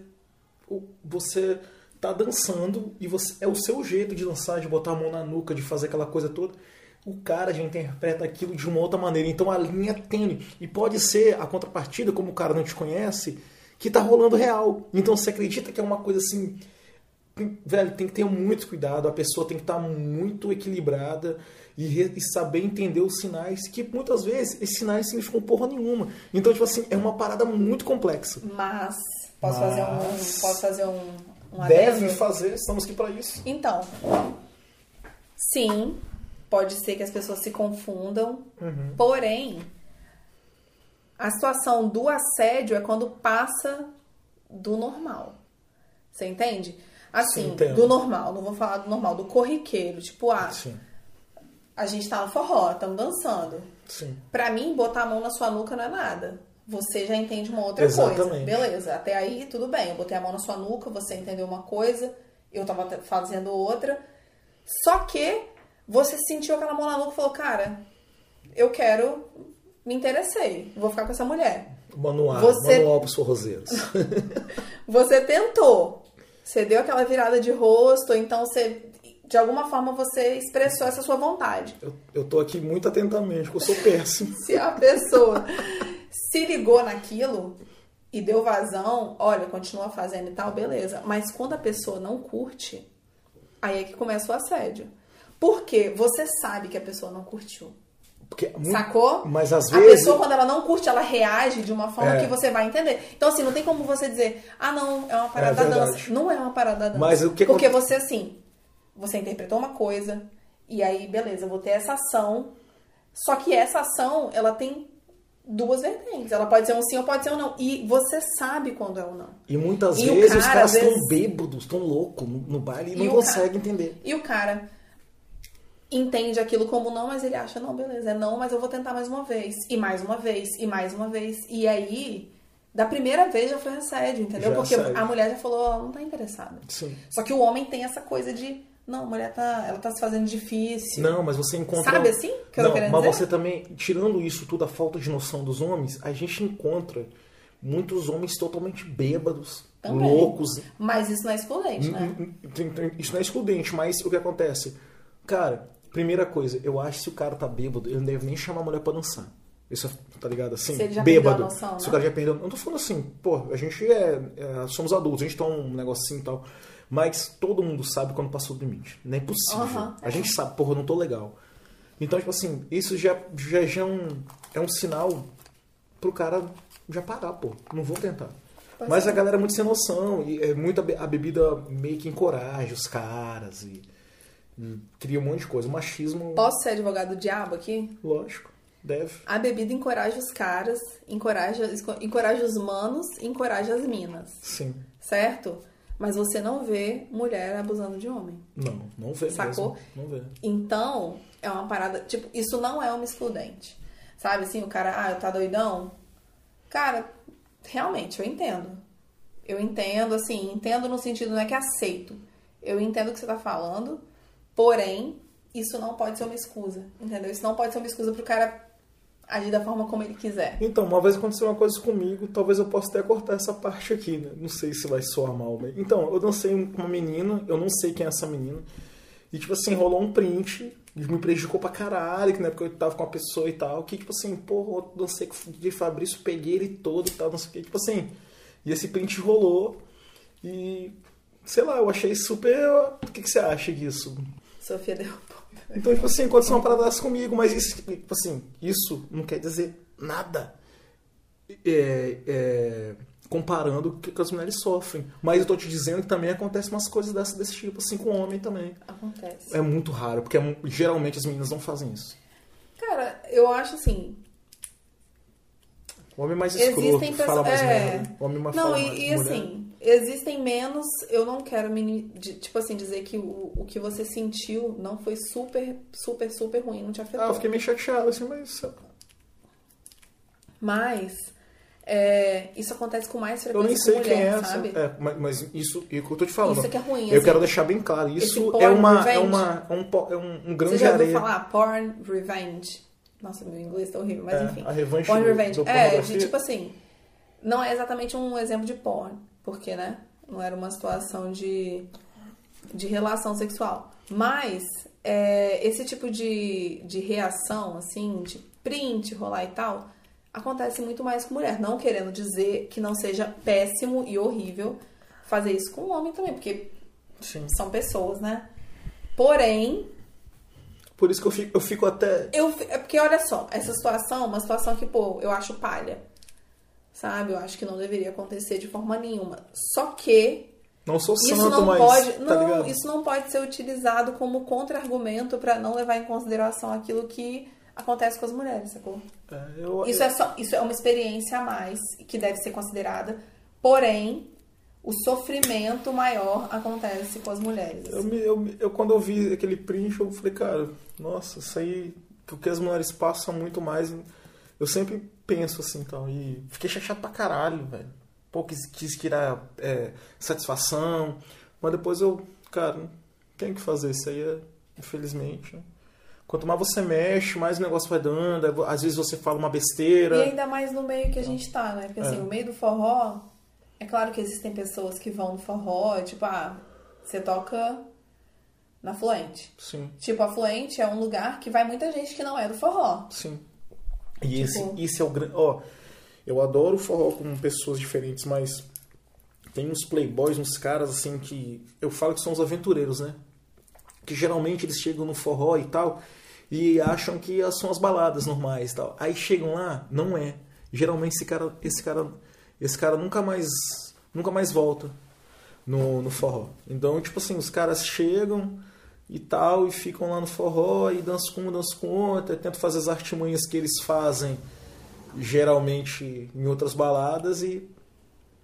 você tá dançando e você é o seu jeito de dançar, de botar a mão na nuca, de fazer aquela coisa toda. O cara já interpreta aquilo de uma outra maneira, então a linha é tênue. E pode ser a contrapartida, como o cara não te conhece, que tá rolando real. Então você acredita que é uma coisa assim, velho, tem que ter muito cuidado, a pessoa tem que estar muito equilibrada e, e saber entender os sinais, que muitas vezes esses sinais significam porra nenhuma. Então, tipo assim, é uma parada muito complexa. Mas posso Mas- fazer um posso fazer um, um Deve adendo? fazer, estamos aqui para isso. Então, sim, pode ser que as pessoas se confundam, Uhum. porém, a situação do assédio é quando passa do normal. Você entende? Assim, Sim, do normal, não vou falar do normal, do corriqueiro. Tipo, ah, Sim, a gente tá no forró, estamos dançando. sim. Pra mim, botar a mão na sua nuca não é nada. Você já entende uma outra coisa. Exatamente. Beleza, até aí tudo bem. Eu botei a mão na sua nuca, você entendeu uma coisa, eu tava fazendo outra. Só que você sentiu aquela mão na nuca e falou, cara, eu quero, me interessei, vou ficar com essa mulher. Manual, Você- manual pros forrozeiros. Você tentou, você deu aquela virada de rosto, então você, de alguma forma, você expressou essa sua vontade. eu, eu tô aqui muito atentamente, porque eu sou péssimo. Se a pessoa se ligou naquilo e deu vazão, olha, continua fazendo e tal, beleza. Mas quando a pessoa não curte, aí é que começa o assédio. Porque você sabe que a pessoa não curtiu. Porque é Sacou? Mas às A vezes. pessoa, quando ela não curte, ela reage de uma forma É. que você vai entender. Então, assim, não tem como você dizer, ah, não, é uma parada É da dança. Não é uma parada da dança. Mas o que Porque você, assim, você interpretou uma coisa, e aí, beleza, vou ter essa ação. Só que essa ação, ela tem duas vertentes. Ela pode ser um sim ou pode ser um não. E você sabe quando é um não. E muitas E vezes os cara, caras às estão vezes- bêbados, estão loucos no, no baile e, E não conseguem entender. E o cara entende aquilo como não, mas ele acha, não, beleza, é não, mas eu vou tentar mais uma vez, e mais uma vez, e mais uma vez. E aí, da primeira vez já foi assédio, entendeu? Já Porque assédio. a mulher já falou, não tá interessada. Sim. Só que o homem tem essa coisa de, não, a mulher tá, ela tá se fazendo difícil. Não, mas você encontra. Sabe assim que não, mas dizer? você também, tirando isso tudo, a falta de noção dos homens, a gente encontra muitos homens totalmente bêbados, Também. loucos. Mas isso não é excludente, né? Isso não é excludente, mas o que acontece? Cara, primeira coisa, eu acho que se o cara tá bêbado, ele não deve nem chamar a mulher pra dançar. Isso, é- tá ligado? Assim, Se ele já bêbado. noção, se né? o cara já perdeu. Eu não tô falando assim, pô, a gente é, é- Somos adultos, a gente toma um negocinho e tal. Mas todo mundo sabe quando passou do limite. Não é possível. Aham. A gente sabe, porra, eu não tô legal. Então, tipo assim, isso já, já, já é, um, é um sinal pro cara já parar, pô. Não vou tentar. Pois Mas é. a galera é muito sem noção. E é muito a bebida meio que encoraja os caras e, e cria um monte de coisa. O machismo, Posso ser advogado do diabo aqui? lógico, deve. A bebida encoraja os caras, encoraja, encoraja os manos, encoraja as minas, Sim. certo? Mas você não vê mulher abusando de homem. Não, não vê Sacou? mesmo. Não vê. Então, é uma parada. Tipo, isso não é uma excludente. Sabe assim, o cara, ah, tá doidão? Cara, realmente, eu entendo. Eu entendo, assim, entendo no sentido, não é que aceito. Eu entendo o que você tá falando, porém, isso não pode ser uma excusa, entendeu? Isso não pode ser uma excusa pro cara agir da forma como ele quiser. Então, uma vez aconteceu uma coisa comigo, talvez eu possa até cortar essa parte aqui, né? Não sei se vai soar mal. Mas... Então, eu dancei com uma menina, eu não sei quem é essa menina. E, tipo assim, rolou um print, me prejudicou pra caralho, que na época eu tava com uma pessoa e tal, que, tipo assim, porra, eu dancei com o DJ Fabrício, peguei ele todo e tal, não sei o que, tipo assim. E esse print rolou e, sei lá, eu achei super... O que, que você acha disso? Sofia deu então, tipo assim, aconteceu uma parada dessa comigo, mas isso, tipo assim, isso não quer dizer nada. É, é, comparando o que as mulheres sofrem. Mas eu tô te dizendo que também acontece umas coisas dessa, desse tipo, assim, com o homem também. Acontece. É muito raro, porque é, geralmente as meninas não fazem isso. Cara, eu acho assim. O homem mais escroto, Existem fala mais é... merda. O homem mais Não, fala e, mais e assim, existem menos. Eu não quero, tipo assim, dizer que o, o que você sentiu não foi super, super, super ruim, não te afetou. Ah, eu fiquei meio chateado, assim, mas. Mas. É, isso acontece com mais frequência Eu nem sei mulher, quem é. Sabe? É, mas, mas isso é o que eu tô te falando. Isso é que é ruim. Eu assim, quero deixar bem claro. Isso é uma, é uma, é um, é um, um grande Você já ouviu areia. falar porn revenge? Nossa, meu inglês tá horrível, mas É, enfim. a revanche porn do- revenge. do é, de tipo assim. Não é exatamente um exemplo de porn, porque, né? Não era uma situação de, de relação sexual. Mas é, esse tipo de, de reação, assim, de print, rolar e tal, acontece muito mais com mulher. Não querendo dizer que não seja péssimo e horrível fazer isso com homem também, porque Sim. são pessoas, né? Porém, Por isso que eu fico, eu fico até. eu, é porque olha só, essa situação é uma situação que, pô, eu acho palha. Sabe? Eu acho que não deveria acontecer de forma nenhuma. Só que Não sou isso santo, não mas. pode, tá não, ligado? isso não pode ser utilizado como contra-argumento pra não levar em consideração aquilo que acontece com as mulheres, sacou? É, eu, Isso é só, isso é uma experiência a mais que deve ser considerada. Porém, o sofrimento maior acontece com as mulheres. Eu, me- eu, eu, quando eu vi aquele print, eu falei, cara, nossa, isso aí, o que as mulheres passam muito mais. Eu sempre penso assim, então, e fiquei chateado pra caralho, velho. Pô, quis, quis tirar é, satisfação, mas depois eu, cara, tem que fazer, isso aí é, infelizmente. né? Quanto mais você mexe, mais o negócio vai dando, às vezes você fala uma besteira. E ainda mais no meio que a gente tá, né? Porque assim, É. o meio do forró, é claro que existem pessoas que vão no forró, tipo, ah, você toca na Fluente. Sim, Tipo, a Fluente é um lugar que vai muita gente que não é do forró. sim. E esse, Tipo- esse é o grande. Ó, eu adoro forró com pessoas diferentes, mas tem uns playboys, uns caras assim que. Eu falo que são os aventureiros, né? Que geralmente eles chegam no forró e tal e acham que são as baladas normais e tal. Aí chegam lá, não é. Geralmente esse cara, esse cara, esse cara nunca mais, nunca mais volta no, no forró. Então, tipo assim, os caras chegam e tal e ficam lá no forró e dançam com um, dançam com outro, tentam fazer as artimanhas que eles fazem geralmente em outras baladas e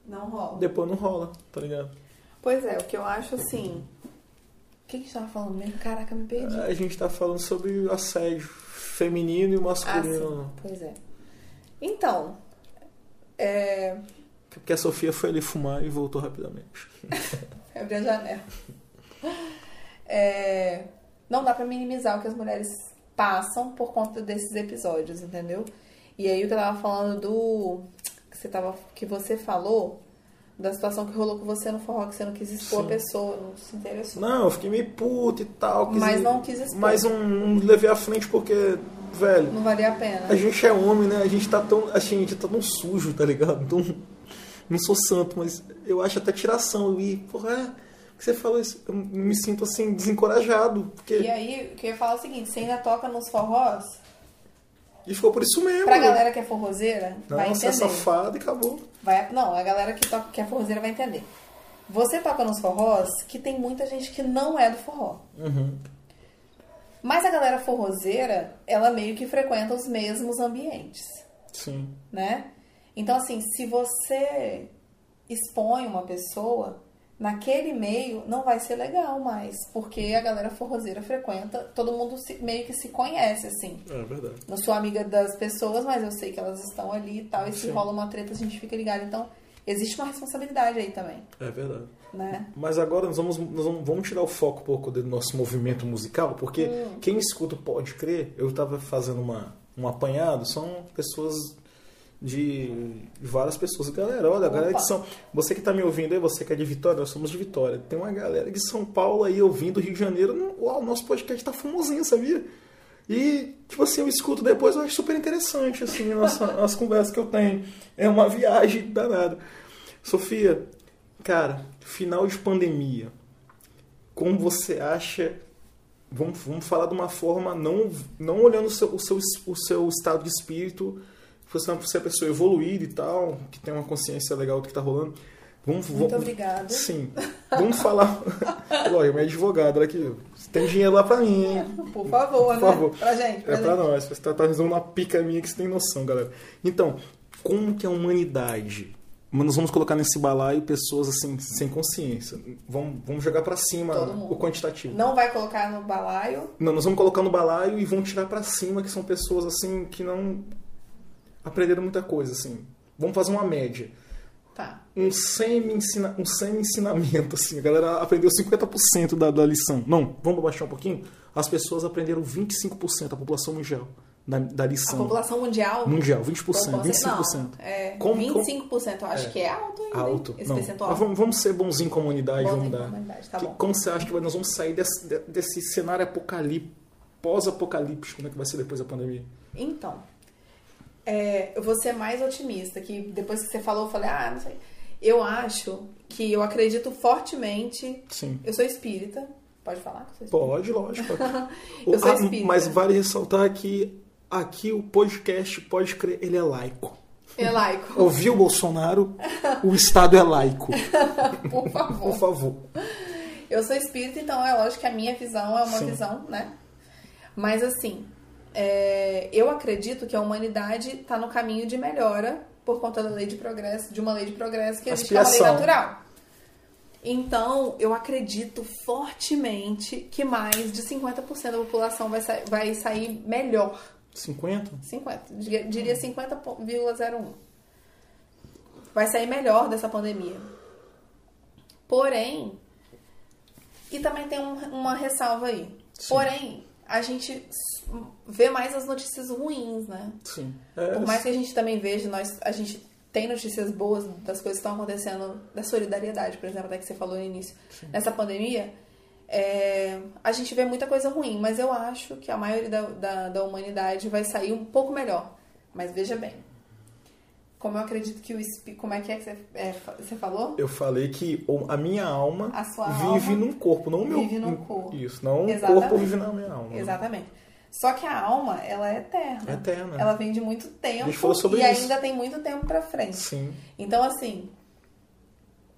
Não rola. depois não rola, tá ligado? Pois é, o que eu acho assim. O que, que a gente tava falando mesmo? Caraca, me perdi. A gente tá falando sobre assédio feminino e Ah, masculino. sim. Pois é. Então, é. Porque a Sofia foi ali fumar e voltou rapidamente. Abrir a janela. É, não dá pra minimizar o que as mulheres passam por conta desses episódios, entendeu? E aí o que eu tava falando do. Que você, tava, que você falou da situação que rolou com você no forró, que você não quis expor Sim. a pessoa, não se interessou. Não, eu fiquei meio puto e tal. quis- Mas não quis expor. Mas não, não levei à frente porque, velho, Não valia a pena. a gente é homem, né? A gente tá tão. A gente tá tão sujo, tá ligado? Então, não sou santo, mas eu acho até tiração. E, porra, é, que você falou isso, eu me sinto assim, desencorajado. Porque... E aí, o que eu ia falar é o seguinte, você ainda toca nos forrós, E ficou por isso mesmo. pra galera que é forrozeira, vai Não, você é entender. safado e acabou. Vai, não, a galera que, toca, que é forrozeira vai entender. Você toca nos forrós que tem muita gente que não é do forró. Uhum. Mas a galera forrozeira, ela meio que frequenta os mesmos ambientes, Sim. né? Então, assim, se você expõe uma pessoa naquele meio, não vai ser legal mais, porque a galera forrozeira frequenta, todo mundo se- meio que se conhece, assim. É verdade. Não sou amiga das pessoas, mas eu sei que elas estão ali e tal, e se Sim. rola uma treta, a gente fica ligado. Então, existe uma responsabilidade aí também, É verdade. né? Mas agora nós vamos, nós vamos, tirar o foco um pouco do nosso movimento musical, porque Hum. quem escuta Pode Crer, eu estava fazendo uma, um apanhado, são pessoas de, várias pessoas. Galera, olha, a galera de São Você que está me ouvindo aí, você que é de Vitória, nós somos de Vitória. Tem uma galera de São Paulo aí ouvindo Rio de Janeiro. Uau, o nosso podcast tá famosinho, sabia? E, tipo assim, eu escuto depois, eu acho super interessante, assim, nossa, as conversas que eu tenho. É uma viagem danada. Sofia, cara, final de pandemia. Como você acha. Vamos, vamos falar de uma forma, não, não olhando o seu, o, seu, o seu estado de espírito, você é uma é pessoa evoluída e tal, que tem uma consciência legal do que está rolando. Vamos, Muito vamos- obrigada. Sim. Vamos falar. Lógico, minha advogada aqui. Você tem dinheiro lá pra mim, hein? Por favor, Por né? favor. Pra gente, pra É pra gente. nós. Você tá, tá uma pica minha que você tem noção, galera. Então, como que a humanidade. Mas nós vamos colocar nesse balaio pessoas assim, sem consciência. Vamos, vamos jogar pra cima o quantitativo. Não vai colocar no balaio. Não, nós vamos colocar no balaio e vamos tirar pra cima, que são pessoas assim que não aprenderam muita coisa, assim. Vamos fazer uma média. Tá. Um semi-ensina- um semi-ensinamento, assim. A galera aprendeu 50% da, da lição. Não, vamos baixar um pouquinho? As pessoas aprenderam 25% da população mundial da, da A lição. população mundial. Mundial, 20%, Então, 25%. Não, é, Como- 25% eu acho É. que é alto ainda. Alto. Esse Não. percentual. Mas vamos, vamos ser bonzinho com a humanidade, Bonzinho vamos dar. a humanidade, tá Que- bom. como você acha que nós vamos sair desse, de- desse cenário apocalíptico, pós-apocalíptico, como é que vai ser depois da pandemia? Então, é, eu vou ser mais otimista, que depois que você falou, eu falei, ah, não sei. Eu acho que eu acredito fortemente. Sim. Eu sou espírita. Pode falar que eu sou? Pode, lógico. Eu sou Ah, espírita. mas vale ressaltar que aqui o podcast pode crer, ele é laico. É laico, Ouviu o Bolsonaro? O Estado é laico. por favor. Por favor. Eu sou espírita, então é lógico que a minha visão é uma Sim. visão, né? Mas assim, é, eu acredito que a humanidade está no caminho de melhora por conta da lei de progresso, de uma lei de progresso que existe que é uma lei natural. Então, eu acredito fortemente que mais de 50% da população vai, sa- vai sair melhor. 50? 50, diria diria 50,01. Vai sair melhor dessa pandemia. Porém, e também tem um- uma ressalva aí. Sim. Porém, a gente vê mais as notícias ruins, né? Sim. É, Por mais que a gente também veja, nós, a gente tem notícias boas das coisas que estão acontecendo, da solidariedade, por exemplo, até que você falou no início. Nessa pandemia, é, a gente vê muita coisa ruim, mas eu acho que a maioria da, da, da humanidade vai sair um pouco melhor. Mas veja bem, como eu acredito que o espírito. Como é que é que você, é, você falou? Eu falei que a minha alma A vive alma num corpo, não o meu. vive num corpo. Isso, não o corpo vive na minha alma. Exatamente. Só que a alma, ela é eterna. É eterna. Ela vem de muito tempo e isso. ainda tem muito tempo pra frente. Sim. Então, assim,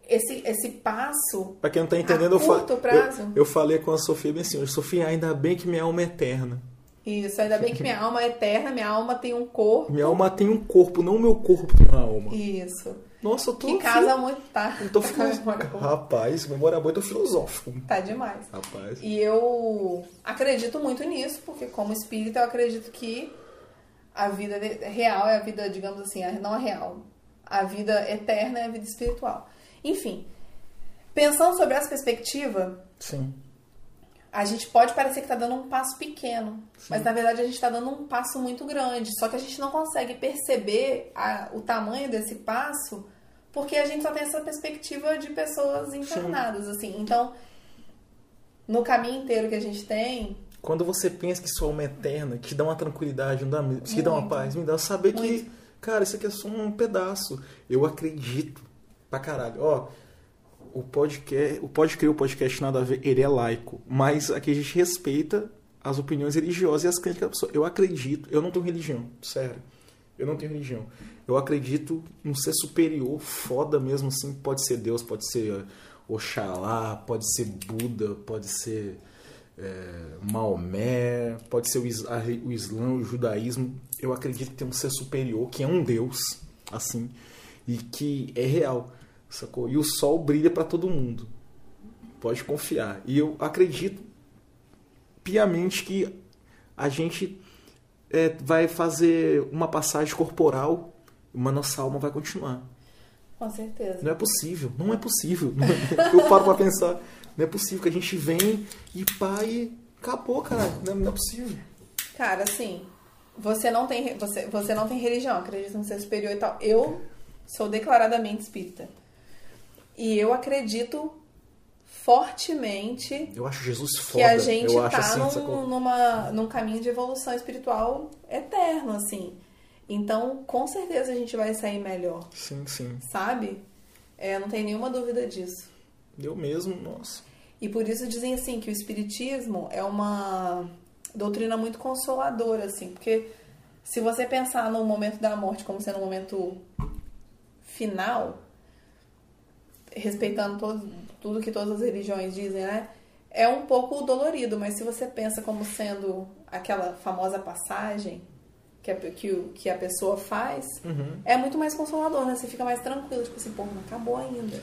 esse, esse passo Pra quem não tá entendendo, eu, fa- curto prazo? eu, eu falei com a Sofia bem assim, Sofia, ainda bem que minha alma é eterna. Isso, ainda bem que minha alma é eterna, minha alma tem um corpo. Minha alma tem um corpo, não o meu corpo tem uma alma. Isso. Nossa, eu tô. Que casa muito, tá? Eu tô Tá filosófico. Rapaz, memória boa, eu tô filosófico. Tá demais. Rapaz. E eu acredito muito nisso, porque como espírita eu acredito que a vida real é a vida, digamos assim, não a real. A vida eterna é a vida espiritual. Enfim, pensando sobre essa perspectiva, Sim. A gente pode parecer que está dando um passo pequeno, mas na verdade a gente está dando um passo muito grande. Só que a gente não consegue perceber a- o tamanho desse passo porque a gente só tem essa perspectiva de pessoas encarnadas, assim. Então, no caminho inteiro que a gente tem, Quando você pensa que sua alma é eterna, que dá uma tranquilidade, não dá, que dá uma paz, me dá saber que, Muito. cara, isso aqui é só um pedaço. Eu acredito pra caralho. Ó, o podcast, o Pode Crer, o podcast nada a ver, ele é laico, mas aqui a gente respeita as opiniões religiosas e as críticas da pessoa. Eu acredito, eu não tenho religião, sério. Eu não tenho religião. Eu acredito num ser superior, foda mesmo assim. Pode ser Deus, pode ser Oxalá, pode ser Buda, pode ser é, Maomé, pode ser o, is- a re- o Islã, o judaísmo. Eu acredito que tem um ser superior, que é um Deus, assim, e que é real, sacou? E o sol brilha para todo mundo. Pode confiar. E eu acredito piamente que a gente é, vai fazer uma passagem corporal, mas nossa alma vai continuar. Com certeza. Não é possível, não é possível. Eu paro pra pensar, não é possível que a gente vem e pá e acabou, cara. Não é, não é possível. Cara, assim, você não tem você, você não tem religião, acredita no ser superior e tal. Eu sou declaradamente espírita. E eu acredito fortemente Eu acho Jesus foda. que a gente eu tá assim, num, sacou? numa, num caminho de evolução espiritual eterno, assim. Então, com certeza a gente vai sair melhor, Sim, sim. sabe? É, não tem nenhuma dúvida disso. Eu mesmo, nossa. E por isso dizem assim que o espiritismo é uma doutrina muito consoladora, assim, porque se você pensar no momento da morte como sendo um momento final, respeitando todo, tudo que todas as religiões dizem, né? É um pouco dolorido, mas se você pensa como sendo aquela famosa passagem que a, que, que a pessoa faz, Uhum. é muito mais consolador, né? Você fica mais tranquilo, tipo assim, pô, não acabou ainda.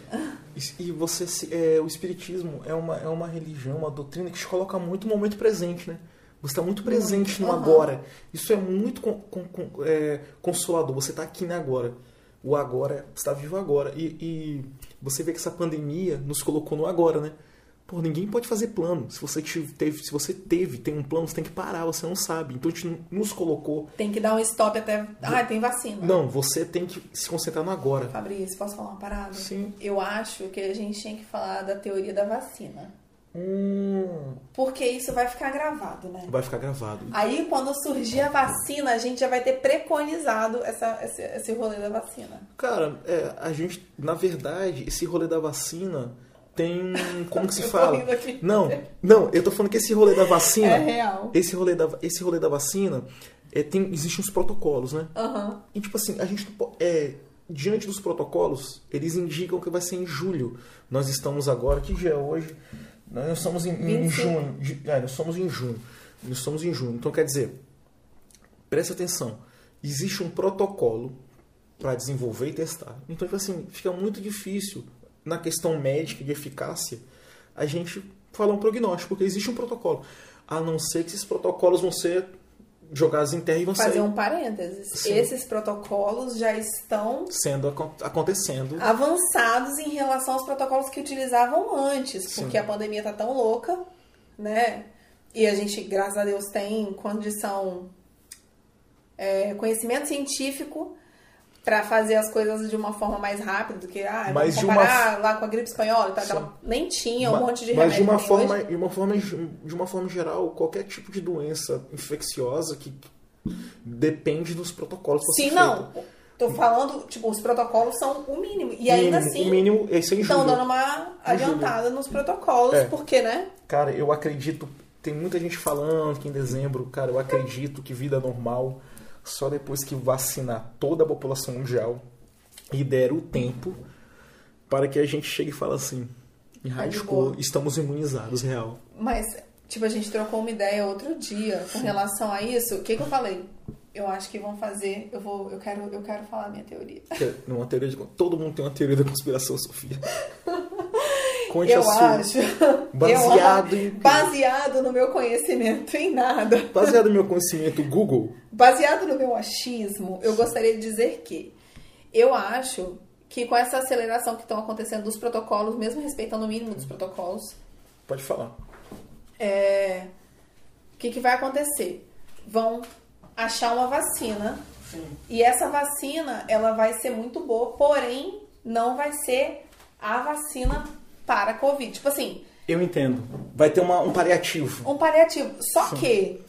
E, e você é, o espiritismo é uma, é uma religião, uma doutrina que te coloca muito no momento presente, né? Você está muito presente no aham. agora. Isso é muito con- con- con- é, consolador. Você está aqui no agora. O agora, você está vivo agora. E, e você vê que essa pandemia nos colocou no agora, né? Pô, ninguém pode fazer plano. Se você teve, se você teve, tem um plano, você tem que parar, você não sabe. Então a gente nos colocou. Tem que dar um stop até. Ah, tem vacina. Não, você tem que se concentrar no agora. Fabrício, posso falar uma parada? Sim. Eu acho que a gente tinha que falar da teoria da vacina. Hum, Porque isso vai ficar gravado, né? vai ficar gravado. Aí, quando surgir a vacina, a gente já vai ter preconizado essa, esse, esse rolê da vacina. Cara, é, a gente, na verdade, esse rolê da vacina tem. Como que se fala? Não, não, eu tô falando que esse rolê da vacina. É real. Esse rolê da, esse rolê da vacina, é, tem, existem uns protocolos, né? Aham. E tipo assim, a gente é, diante dos protocolos, eles indicam que vai ser em julho. Nós estamos agora, que dia é hoje? Nós estamos em, em 25. junho. É, nós estamos em junho. Nós estamos em junho. Então quer dizer, presta atenção. Existe um protocolo para desenvolver e testar. Então, tipo assim, fica muito difícil na questão médica de eficácia a gente falar um prognóstico, porque existe um protocolo. A não ser que esses protocolos vão ser jogados em terra e vão Fazer sair um parênteses. Sim. Esses protocolos já estão sendo acon- acontecendo. avançados em relação aos protocolos que utilizavam antes, Sim. porque a pandemia tá tão louca, né? E a gente, graças a Deus, tem condição, é, conhecimento científico para fazer as coisas de uma forma mais rápida do que, ah, Mas vamos de uma comparar lá com a gripe espanhola, tá? Aquela- nem tinha um Ma- monte de Mas remédio de uma forma, hoje. de uma forma, de uma forma geral, qualquer tipo de doença infecciosa que depende dos protocolos. Sim, não. Tô falando, tipo, os protocolos são o mínimo. E ainda Mínimo, assim, o mínimo é isso em estão dando uma adiantada nos protocolos, É. porque, né? Cara, eu acredito. Tem muita gente falando que em dezembro, cara, eu acredito que vida normal só depois que vacinar toda a população mundial e der o tempo para que a gente chegue e fale assim: Tá de erradicou, boa. estamos imunizados, real. Mas, tipo, a gente trocou uma ideia outro dia com relação a isso. O que, que eu falei? Eu acho que vão fazer. Eu vou. Eu quero, eu quero falar a minha teoria. É uma teoria de, todo mundo tem uma teoria da conspiração, Sofia. Conte eu a sua. acho. Baseado eu, em- Baseado no meu conhecimento em nada. Baseado no meu conhecimento Google, Baseado no meu achismo, eu gostaria de dizer que eu acho que com essa aceleração que estão acontecendo dos protocolos, mesmo respeitando o mínimo dos protocolos, pode falar. é, o que, que vai acontecer? Vão achar uma vacina e essa vacina ela vai ser muito boa, porém não vai ser a vacina para a Covid. Tipo assim, Eu entendo. Vai ter uma- um paliativo. um paliativo. Só Sim. que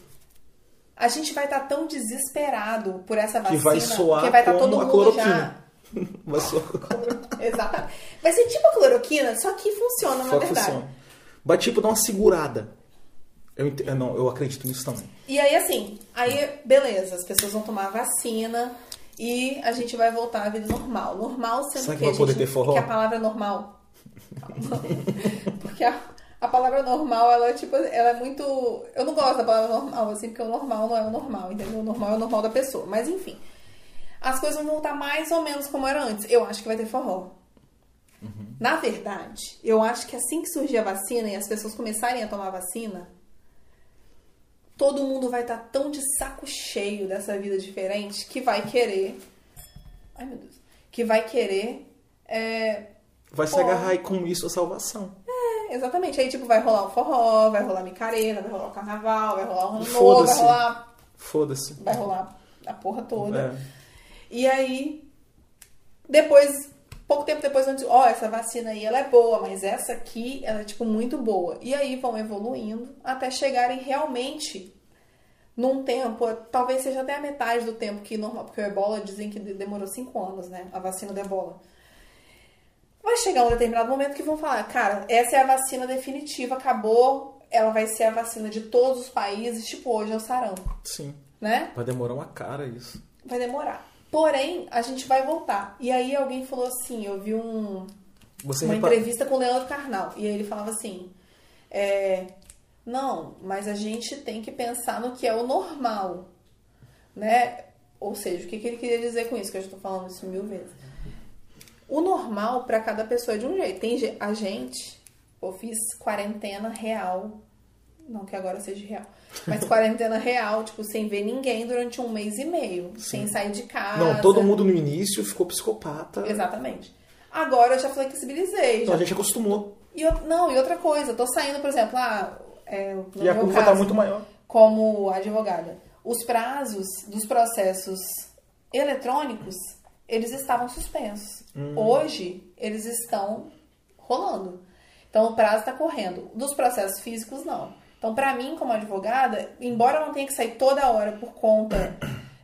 a gente vai estar tão desesperado por essa Que vacina vai soar que vai estar como todo a mundo cloroquina. já. Vai só. Exatamente. Vai ser tipo a cloroquina, só que funciona, na Só que verdade. funciona. Vai tipo dar uma segurada. Eu ent... Não, eu acredito nisso também. E aí, assim, aí, beleza, as pessoas vão tomar a vacina e a gente vai voltar à vida normal. Normal sendo Será que que, vai a poder gente- ter forró? que a palavra normal. porque a, a palavra normal, ela é tipo, ela é muito. Eu não gosto da palavra normal, assim, porque o normal não é o normal, entendeu? O normal é o normal da pessoa. Mas enfim. As coisas vão voltar mais ou menos como era antes. Eu acho que vai ter forró. Na verdade, eu acho que assim que surgir a vacina e as pessoas começarem a tomar a vacina, todo mundo vai estar tão de saco cheio dessa vida diferente que vai querer. Ai, meu Deus. Que vai querer É, Vai se agarrar e com isso a salvação. exatamente. Aí, tipo, vai rolar o forró, vai rolar micareta, vai rolar o carnaval, vai rolar o ano novo, vai rolar, Foda-se. vai rolar a porra toda. É. E aí, depois, pouco tempo depois, vão dizer, ó, essa vacina aí, ela é boa, mas essa aqui, ela é, tipo, muito boa. E aí vão evoluindo até chegarem realmente num tempo, talvez seja até a metade do tempo que normal, porque o ebola dizem que demorou cinco anos, né, a vacina do ebola. Vai chegar um determinado momento que vão falar, cara, essa é a vacina definitiva, acabou, ela vai ser a vacina de todos os países, tipo hoje é o sarampo, Sim. né? Vai demorar uma cara isso. vai demorar. Porém, a gente vai voltar. E aí alguém falou assim, eu vi um, Você uma repa- entrevista com o Leandro Carnal. E aí ele falava assim, é, não, mas a gente tem que pensar no que é o normal, né? Ou seja, o que, que ele queria dizer com isso? Que eu já tô falando isso mil vezes. O normal para cada pessoa é de um jeito. Tem a gente, eu fiz quarentena real, não que agora seja real, mas quarentena real, tipo, sem ver ninguém durante um mês e meio, sem sair de casa. Não, todo mundo no início ficou psicopata. Exatamente. Agora eu já flexibilizei. Então Já... a gente acostumou. E, eu- não, e outra coisa, eu tô saindo, por exemplo, ah, é, E a curva tá caso, muito maior. como advogada, os prazos dos processos eletrônicos, eles estavam suspensos. Hum. Hoje, eles estão rolando. Então, o prazo está correndo. Dos processos físicos, não. Então, para mim, como advogada, embora eu não tenha que sair toda hora por conta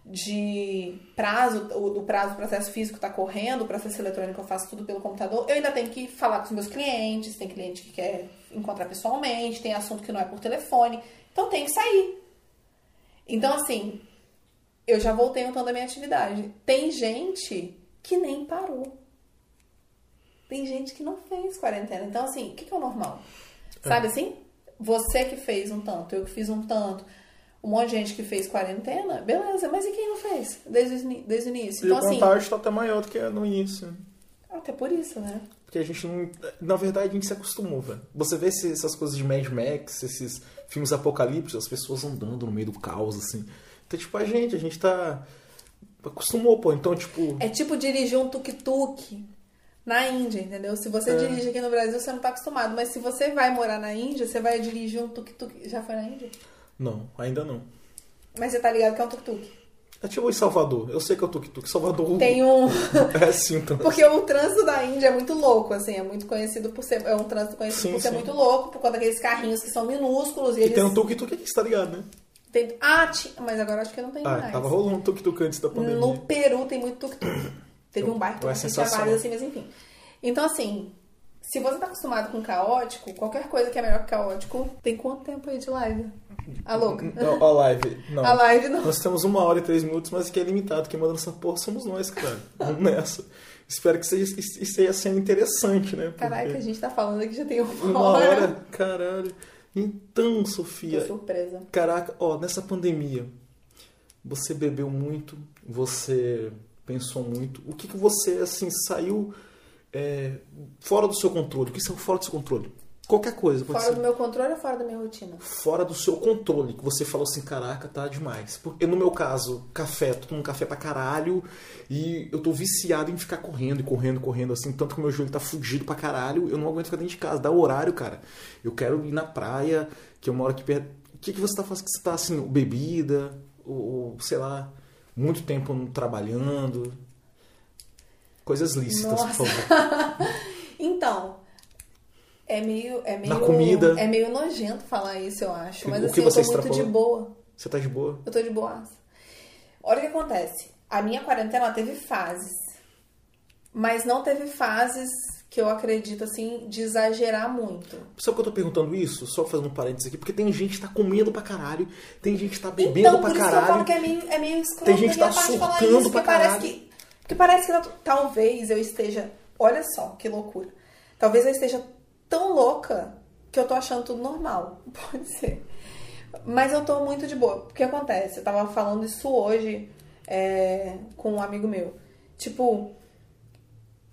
de prazo, o do prazo do processo físico está correndo, o processo eletrônico eu faço tudo pelo computador, eu ainda tenho que falar com os meus clientes, tem cliente que quer encontrar pessoalmente, tem assunto que não é por telefone, então tem que sair. Então, assim, eu já voltei montando a minha atividade. Tem gente que nem parou. Tem gente que não fez quarentena. Então, assim, o que, que é o normal? Sabe assim? Você que fez um tanto, eu que fiz um tanto, um monte de gente que fez quarentena, beleza, mas e quem não fez desde, o desde o início? E Então, a assim, contagem tá até maior do que no início. até por isso, né? Porque a gente não. Na verdade, a gente se acostumou, velho. Você vê essas coisas de Mad Max, esses filmes apocalípticos, as pessoas andando no meio do caos, assim. Então, tipo, a gente, a gente tá. Acostumou, pô. Então, tipo. É tipo dirigir um tuk-tuk na Índia, entendeu? Se você É. dirige aqui no Brasil, você não tá acostumado. Mas se você vai morar na Índia, você vai dirigir um tuk-tuk. Já foi na Índia? Não, ainda não. Mas você tá ligado que é um tuk-tuk. É tipo em Salvador. Eu sei que é o tuk-tuk. Salvador. Tem um. É assim, então. Porque o trânsito da Índia é muito louco, assim, é muito conhecido por ser. É um trânsito conhecido Sim, por ser sim. muito louco, por conta daqueles carrinhos que são minúsculos e, E eles. tem um tuk-tuk aqui, você tá ligado, né? Tem- Ah, tinha... mas agora acho que não tem Ah, mais. tava rolando um tuk-tuk antes da pandemia. No Peru tem muito tuk-tuk. Teve um bairro que É eu tinha vários assim, mas enfim. Então, assim, se você tá acostumado com caótico, qualquer coisa que é melhor que caótico, tem quanto tempo aí de live? A louca. Não, a live. Não. A live não. Nós temos uma hora e três minutos, mas que é limitado. Quem manda nessa porra somos nós, cara. Vamos nessa. Espero que seja, esteja sendo interessante, né? Porque Caraca, a gente tá falando aqui já tem uma, Uma hora, caralho. Então, Tô Sofia, surpresa. caraca, ó, nessa pandemia, você bebeu muito, você pensou muito. O que que você, assim, saiu é, fora do seu controle? O que saiu fora do seu controle? Qualquer coisa, Fora ser. do meu controle ou fora da minha rotina? fora do seu controle, que você falou assim, caraca, tá demais. Porque no meu caso, café, tô tomando café pra caralho e eu tô viciado em ficar correndo e correndo, correndo, assim, tanto que o meu joelho tá fudido pra caralho, eu não aguento ficar dentro de casa, dá horário, cara. Eu quero ir na praia, que eu moro aqui perto. O que, que você tá fazendo? Que você tá assim, bebida, ou, ou, sei lá, muito tempo trabalhando. Coisas lícitas, Nossa. por favor. Então, é meio, é meio. Na comida. É meio nojento falar isso, eu acho. Mas O assim, que eu tô muito de boa. Você tá de boa? Eu tô de boaça. Olha o que acontece. A minha quarentena teve fases. Mas não teve fases que eu acredito, assim, de exagerar muito. Sabe que eu tô perguntando isso? Só fazendo um parênteses aqui, porque tem gente que tá comendo pra caralho, tem gente que tá bebendo então, pra por isso eu falo caralho. que é meio, é meio escroto Tem gente que tá parte falar surtando isso, pra porque parece caralho. que. Porque parece que eu- talvez eu esteja. Olha só que loucura. Talvez eu esteja tão louca que eu tô achando tudo normal. Pode ser. Mas eu tô muito de boa. O que acontece? Eu tava falando isso hoje é, com um amigo meu. Tipo,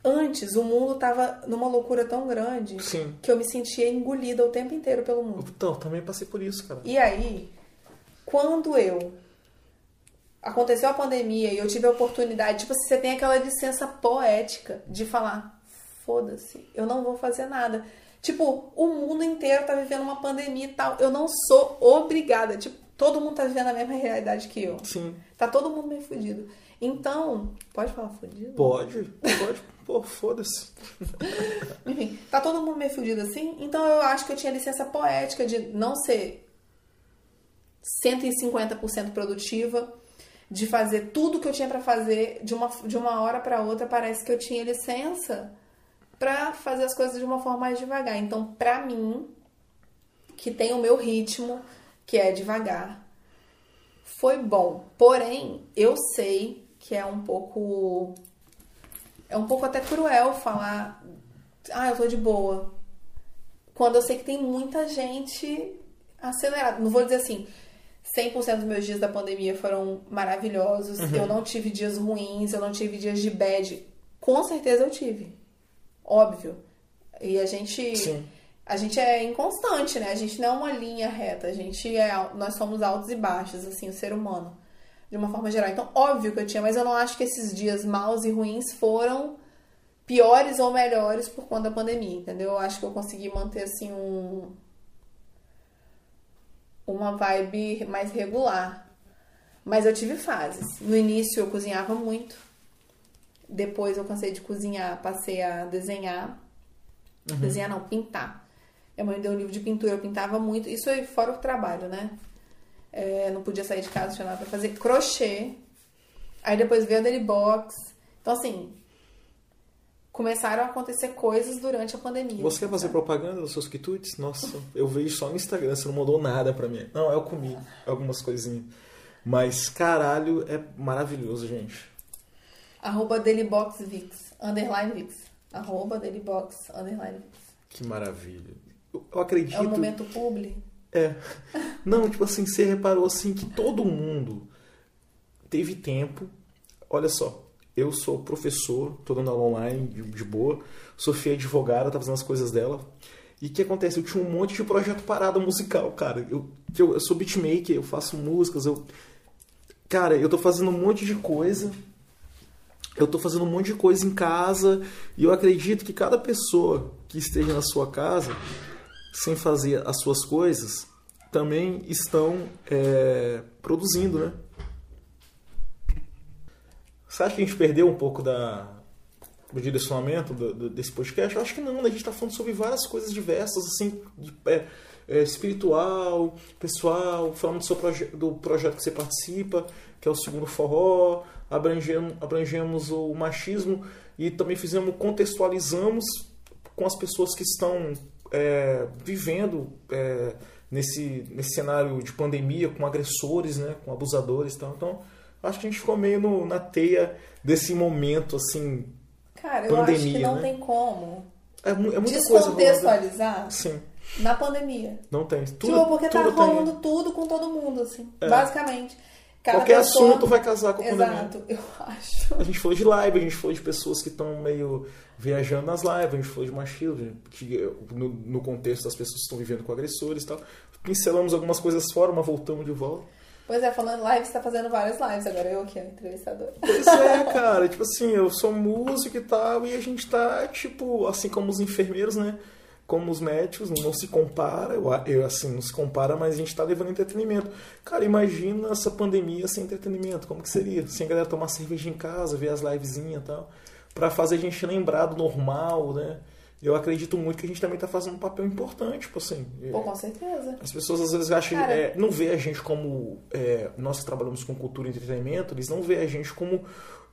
antes o mundo tava numa loucura tão grande Sim. que eu me sentia engolida o tempo inteiro pelo mundo. Então, também passei por isso, cara. E aí, quando eu aconteceu a pandemia e eu tive a oportunidade, tipo, você tem aquela licença poética de falar, foda-se, eu não vou fazer nada. Tipo, o mundo inteiro tá vivendo uma pandemia e tal. Eu não sou obrigada. Tipo, todo mundo tá vivendo a mesma realidade que eu. Sim. Tá todo mundo meio fudido. Então, pode falar fudido? Pode, pode. Pô, foda-se. Enfim, tá todo mundo meio fudido assim. Então eu acho que eu tinha licença poética de não ser 150% produtiva, de fazer tudo que eu tinha para fazer de uma, de uma hora para outra. Parece que eu tinha licença para fazer as coisas de uma forma mais devagar. Então, pra mim, que tem o meu ritmo, que é devagar, foi bom. Porém, eu sei que é um pouco. É um pouco até cruel falar. Ah, eu tô de boa. Quando eu sei que tem muita gente acelerada. Não vou dizer assim. 100% dos meus dias da pandemia foram maravilhosos. Uhum. Eu não tive dias ruins, eu não tive dias de bad. Com certeza eu tive. Óbvio. E a gente. Sim. A gente é inconstante, né? A gente não é uma linha reta. A gente é. Nós somos altos e baixos, assim, o ser humano. De uma forma geral. Então, óbvio que eu tinha, mas eu não acho que esses dias maus e ruins foram piores ou melhores por conta da pandemia, entendeu? Eu acho que eu consegui manter, assim, um. Uma vibe mais regular. Mas eu tive fases. No início eu cozinhava muito. Depois eu cansei de cozinhar, passei a desenhar. Uhum. Desenhar não, pintar. Minha mãe deu um livro de pintura, eu pintava muito. Isso aí fora o trabalho, né? É, não podia sair de casa, tinha nada pra fazer. Crochê. Aí depois veio a Daily Box. Então, assim, começaram a acontecer coisas durante a pandemia. Você quer fazer propaganda dos seus quitutes? Nossa, eu vejo só no Instagram, você não mandou nada pra mim. Não, eu comi algumas coisinhas. Mas, caralho, é maravilhoso, gente. Arroba DailyBoxVix, underline Vix. Arroba DailyBox, underline Vix. Que maravilha. Eu, eu acredito... É um momento publi. É. Não, tipo assim, você reparou assim que todo mundo teve tempo. Olha só, eu sou professor, tô dando aula online de, de boa. Sofia é advogada, tá fazendo as coisas dela. E o que acontece? Eu tinha um monte de projeto parado musical, cara. Eu, eu, eu sou beatmaker, eu faço músicas, eu. Cara, eu tô fazendo um monte de coisa. Eu tô fazendo um monte de coisa em casa. E eu acredito que cada pessoa que esteja na sua casa sem fazer as suas coisas, também estão é, produzindo, né? Você acha que a gente perdeu um pouco da, do direcionamento do, do, desse podcast? Eu acho que não, né? A gente está falando sobre várias coisas diversas, assim, de, é, é, espiritual, pessoal, falando do, seu proje do projeto que você participa, que é o Segundo Forró, abrangemos, abrangemos o machismo e também fizemos, contextualizamos com as pessoas que estão é, vivendo é, nesse, nesse cenário de pandemia, com agressores, né, com abusadores e tal. Então, acho que a gente ficou meio no, na teia desse momento, assim, Cara, pandemia, eu acho que não né? tem como é, é muita descontextualizar coisa Sim. na pandemia. Não tem. Tudo, tipo, porque tá tudo rolando tem. tudo com todo mundo, assim, É. basicamente. Cada Qualquer pessoa- assunto vai casar com pandemia. Exato, eu acho. A gente falou de live, a gente falou de pessoas que estão meio viajando nas lives, a gente falou de machismo, que no, no contexto das pessoas que estão vivendo com agressores e tal. Pincelamos algumas coisas fora, mas voltamos de volta. Pois é, falando live, você tá fazendo várias lives, agora eu aqui, a entrevistadora. Pois é, cara, tipo assim, eu sou músico e tal, e a gente tá, tipo, assim como os enfermeiros, né? Como os médicos, não se compara, eu, eu assim, não se compara, mas a gente tá levando entretenimento. Cara, imagina essa pandemia sem entretenimento, como que seria? Sem a galera tomar cerveja em casa, ver as livezinhas e tal, pra fazer a gente lembrar do normal, né? Eu acredito muito que a gente também tá fazendo um papel importante, tipo assim. Pô, com certeza. As pessoas às vezes acham, Cara. é, não vê a gente como é, nós que trabalhamos com cultura e entretenimento, eles não vê a gente como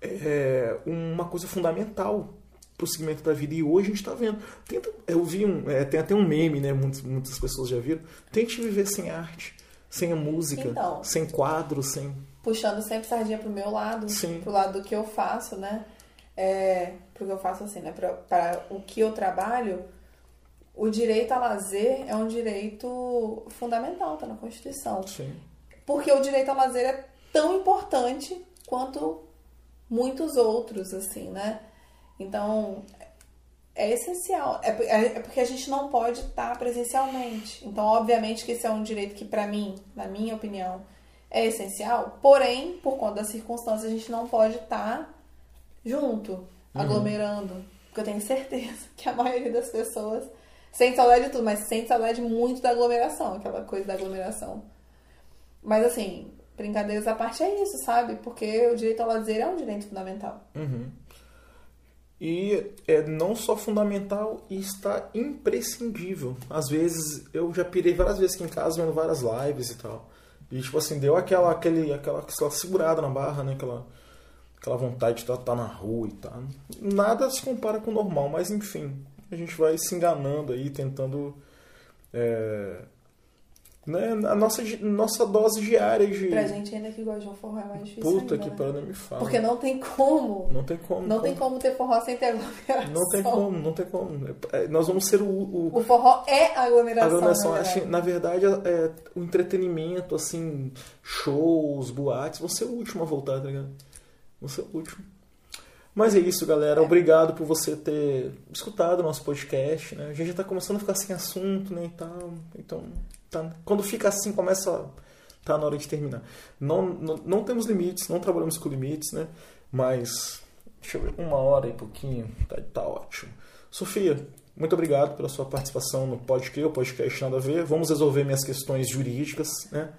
é, uma coisa fundamental pro segmento da vida. E hoje a gente tá vendo. Tenta, eu vi um, é, tem até um meme, né? Muitas, muitas pessoas já viram. Tente viver sem arte, sem a música, Então. sem quadro, sem. Puxando sempre sardinha pro meu lado, Sim. pro lado do que eu faço, né? É, pro que eu faço assim, né? Pra, para o que eu trabalho, o direito a lazer é um direito fundamental, tá na Constituição. Sim. Porque o direito ao lazer é tão importante quanto muitos outros, assim, né? Então, é essencial. É, é- é porque a gente não pode estar presencialmente. Então, obviamente que esse é um direito que, pra mim, na minha opinião, é essencial. Porém, por conta das circunstâncias, a gente não pode estar junto, aglomerando. Porque eu tenho certeza que a maioria das pessoas sente saudade de tudo, mas sente saudade muito da aglomeração, aquela coisa da aglomeração. Mas assim, brincadeiras à parte é isso, sabe? Porque o direito ao lazer é um direito fundamental. Uhum. E é não só fundamental, e está imprescindível. Às vezes, eu já pirei várias vezes aqui em casa vendo várias lives e tal. E tipo assim, deu aquela, aquele, aquela, aquela segurada na barra, né? Aquela, aquela vontade de estar tá, na rua e tal. Nada se compara com o normal, mas enfim, a gente vai se enganando aí, tentando é, né, a nossa, nossa dose diária de. Pra gente ainda que gosta de um forró é mais difícil. Puta ainda, que né? pariu, me fala. Porque não tem como. Não tem como. Não tem como ter forró sem ter aglomeração. Não tem como, não tem como. É, nós vamos ser o. O, o forró é aglomeração. aglomeração na verdade. na verdade, é, o entretenimento, assim, shows, boates, vão ser o último a voltar, tá ligado? Vão ser o último. Mas é isso, galera. Obrigado por você ter escutado o nosso podcast, né? A gente já tá começando a ficar sem assunto, né, e tal. Então, tá, quando fica assim, começa a, tá na hora de terminar. Não, não, não temos limites, não trabalhamos com limites, né? Mas, deixa eu ver, uma hora e pouquinho, tá, tá ótimo. Sofia, muito obrigado pela sua participação no podcast, o podcast nada a ver. Vamos resolver minhas questões jurídicas, né?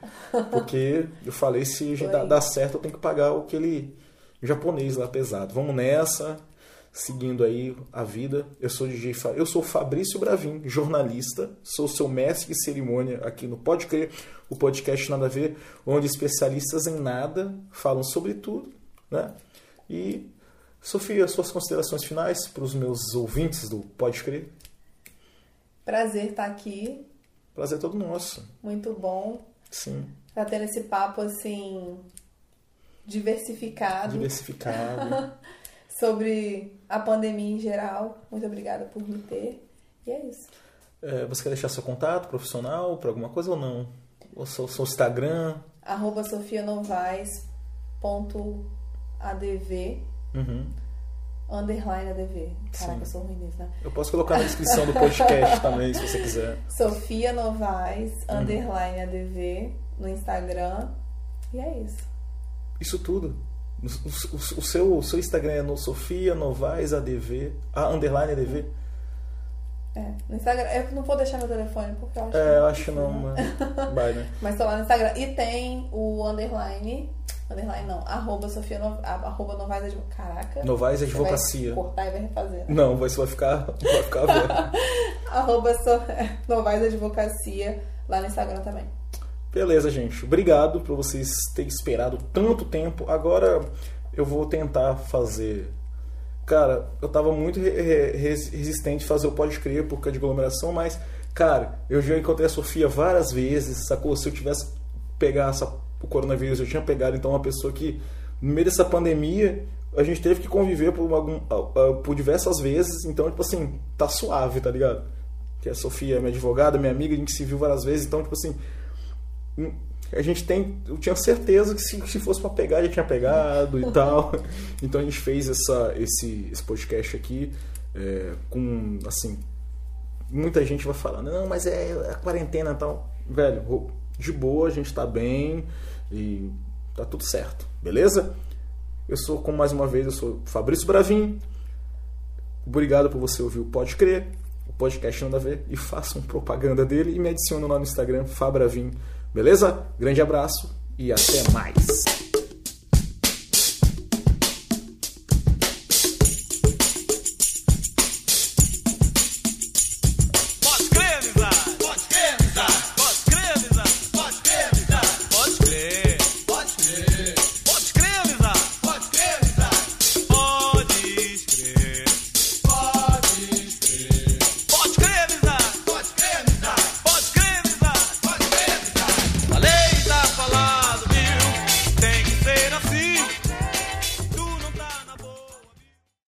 Porque eu falei, se dá, dá certo, eu tenho que pagar aquele japonês lá pesado. Vamos nessa, seguindo aí a vida. Eu sou DJ, Fa- eu sou Fabrício Bravin, jornalista, sou seu mestre de cerimônia aqui no Pode Crer, o podcast Nada a Ver, onde especialistas em nada falam sobre tudo, né? E Sofia, suas considerações finais para os meus ouvintes do Pode Crer. Prazer estar aqui. Prazer todo nosso. Muito bom. Sim, Tá tendo esse papo assim. diversificado. diversificado. sobre a pandemia em geral. Muito obrigada por me ter. E é isso. É, você quer deixar seu contato profissional para alguma coisa ou não? Ou seu, seu Instagram? Arroba sofianovaes.adv Uhum. underline adv. Caraca, Sim. eu sou ruim nisso, né? Eu posso colocar na descrição do podcast também, se você quiser. Sofia Novaes, Uhum. underline ADV, no Instagram. E é isso. Isso tudo. O, o- o seu, o seu Instagram é no Sofia Novaes ADV, a underline ADV? É, no Instagram. Eu não vou deixar meu telefone porque eu acho É, eu acho que não, mas vai, né? Mas tô lá no Instagram. E tem o underline. Underline não. Arroba Sofia no, arroba Novaes Caraca. Novaes Advocacia. Vai cortar e vai refazer. Né? Não, vai, vai ficar, vai ficar velho. Arroba so, Novaes Advocacia lá no Instagram também. Beleza, gente. Obrigado por vocês terem esperado tanto tempo. Agora eu vou tentar fazer. Cara, eu tava muito re- re- res- resistente a fazer o Pode Crer por causa de aglomeração, mas, cara, eu já encontrei a Sofia várias vezes, sacou? Se eu tivesse pegar essa, o coronavírus, eu tinha pegado então uma pessoa que, no meio dessa pandemia, a gente teve que conviver por, algum, por diversas vezes, então, tipo assim, tá suave, tá ligado? Que a Sofia é minha advogada, minha amiga, a gente se viu várias vezes, então, tipo assim, a gente tem. Eu tinha certeza que se, se fosse pra pegar, já tinha pegado e tal. Então a gente fez essa, esse, esse podcast aqui é, com, assim. Muita gente vai falar, não, mas é a quarentena e tal. Velho, de boa, a gente tá bem e tá tudo certo, beleza? Eu sou, como mais uma vez, eu sou Fabrício Bravin. Obrigado por você ouvir o Pode Crer, o podcast Nada a Ver, e façam propaganda dele e me adicionam lá no Instagram, Fabravin. Beleza? Grande abraço e até mais.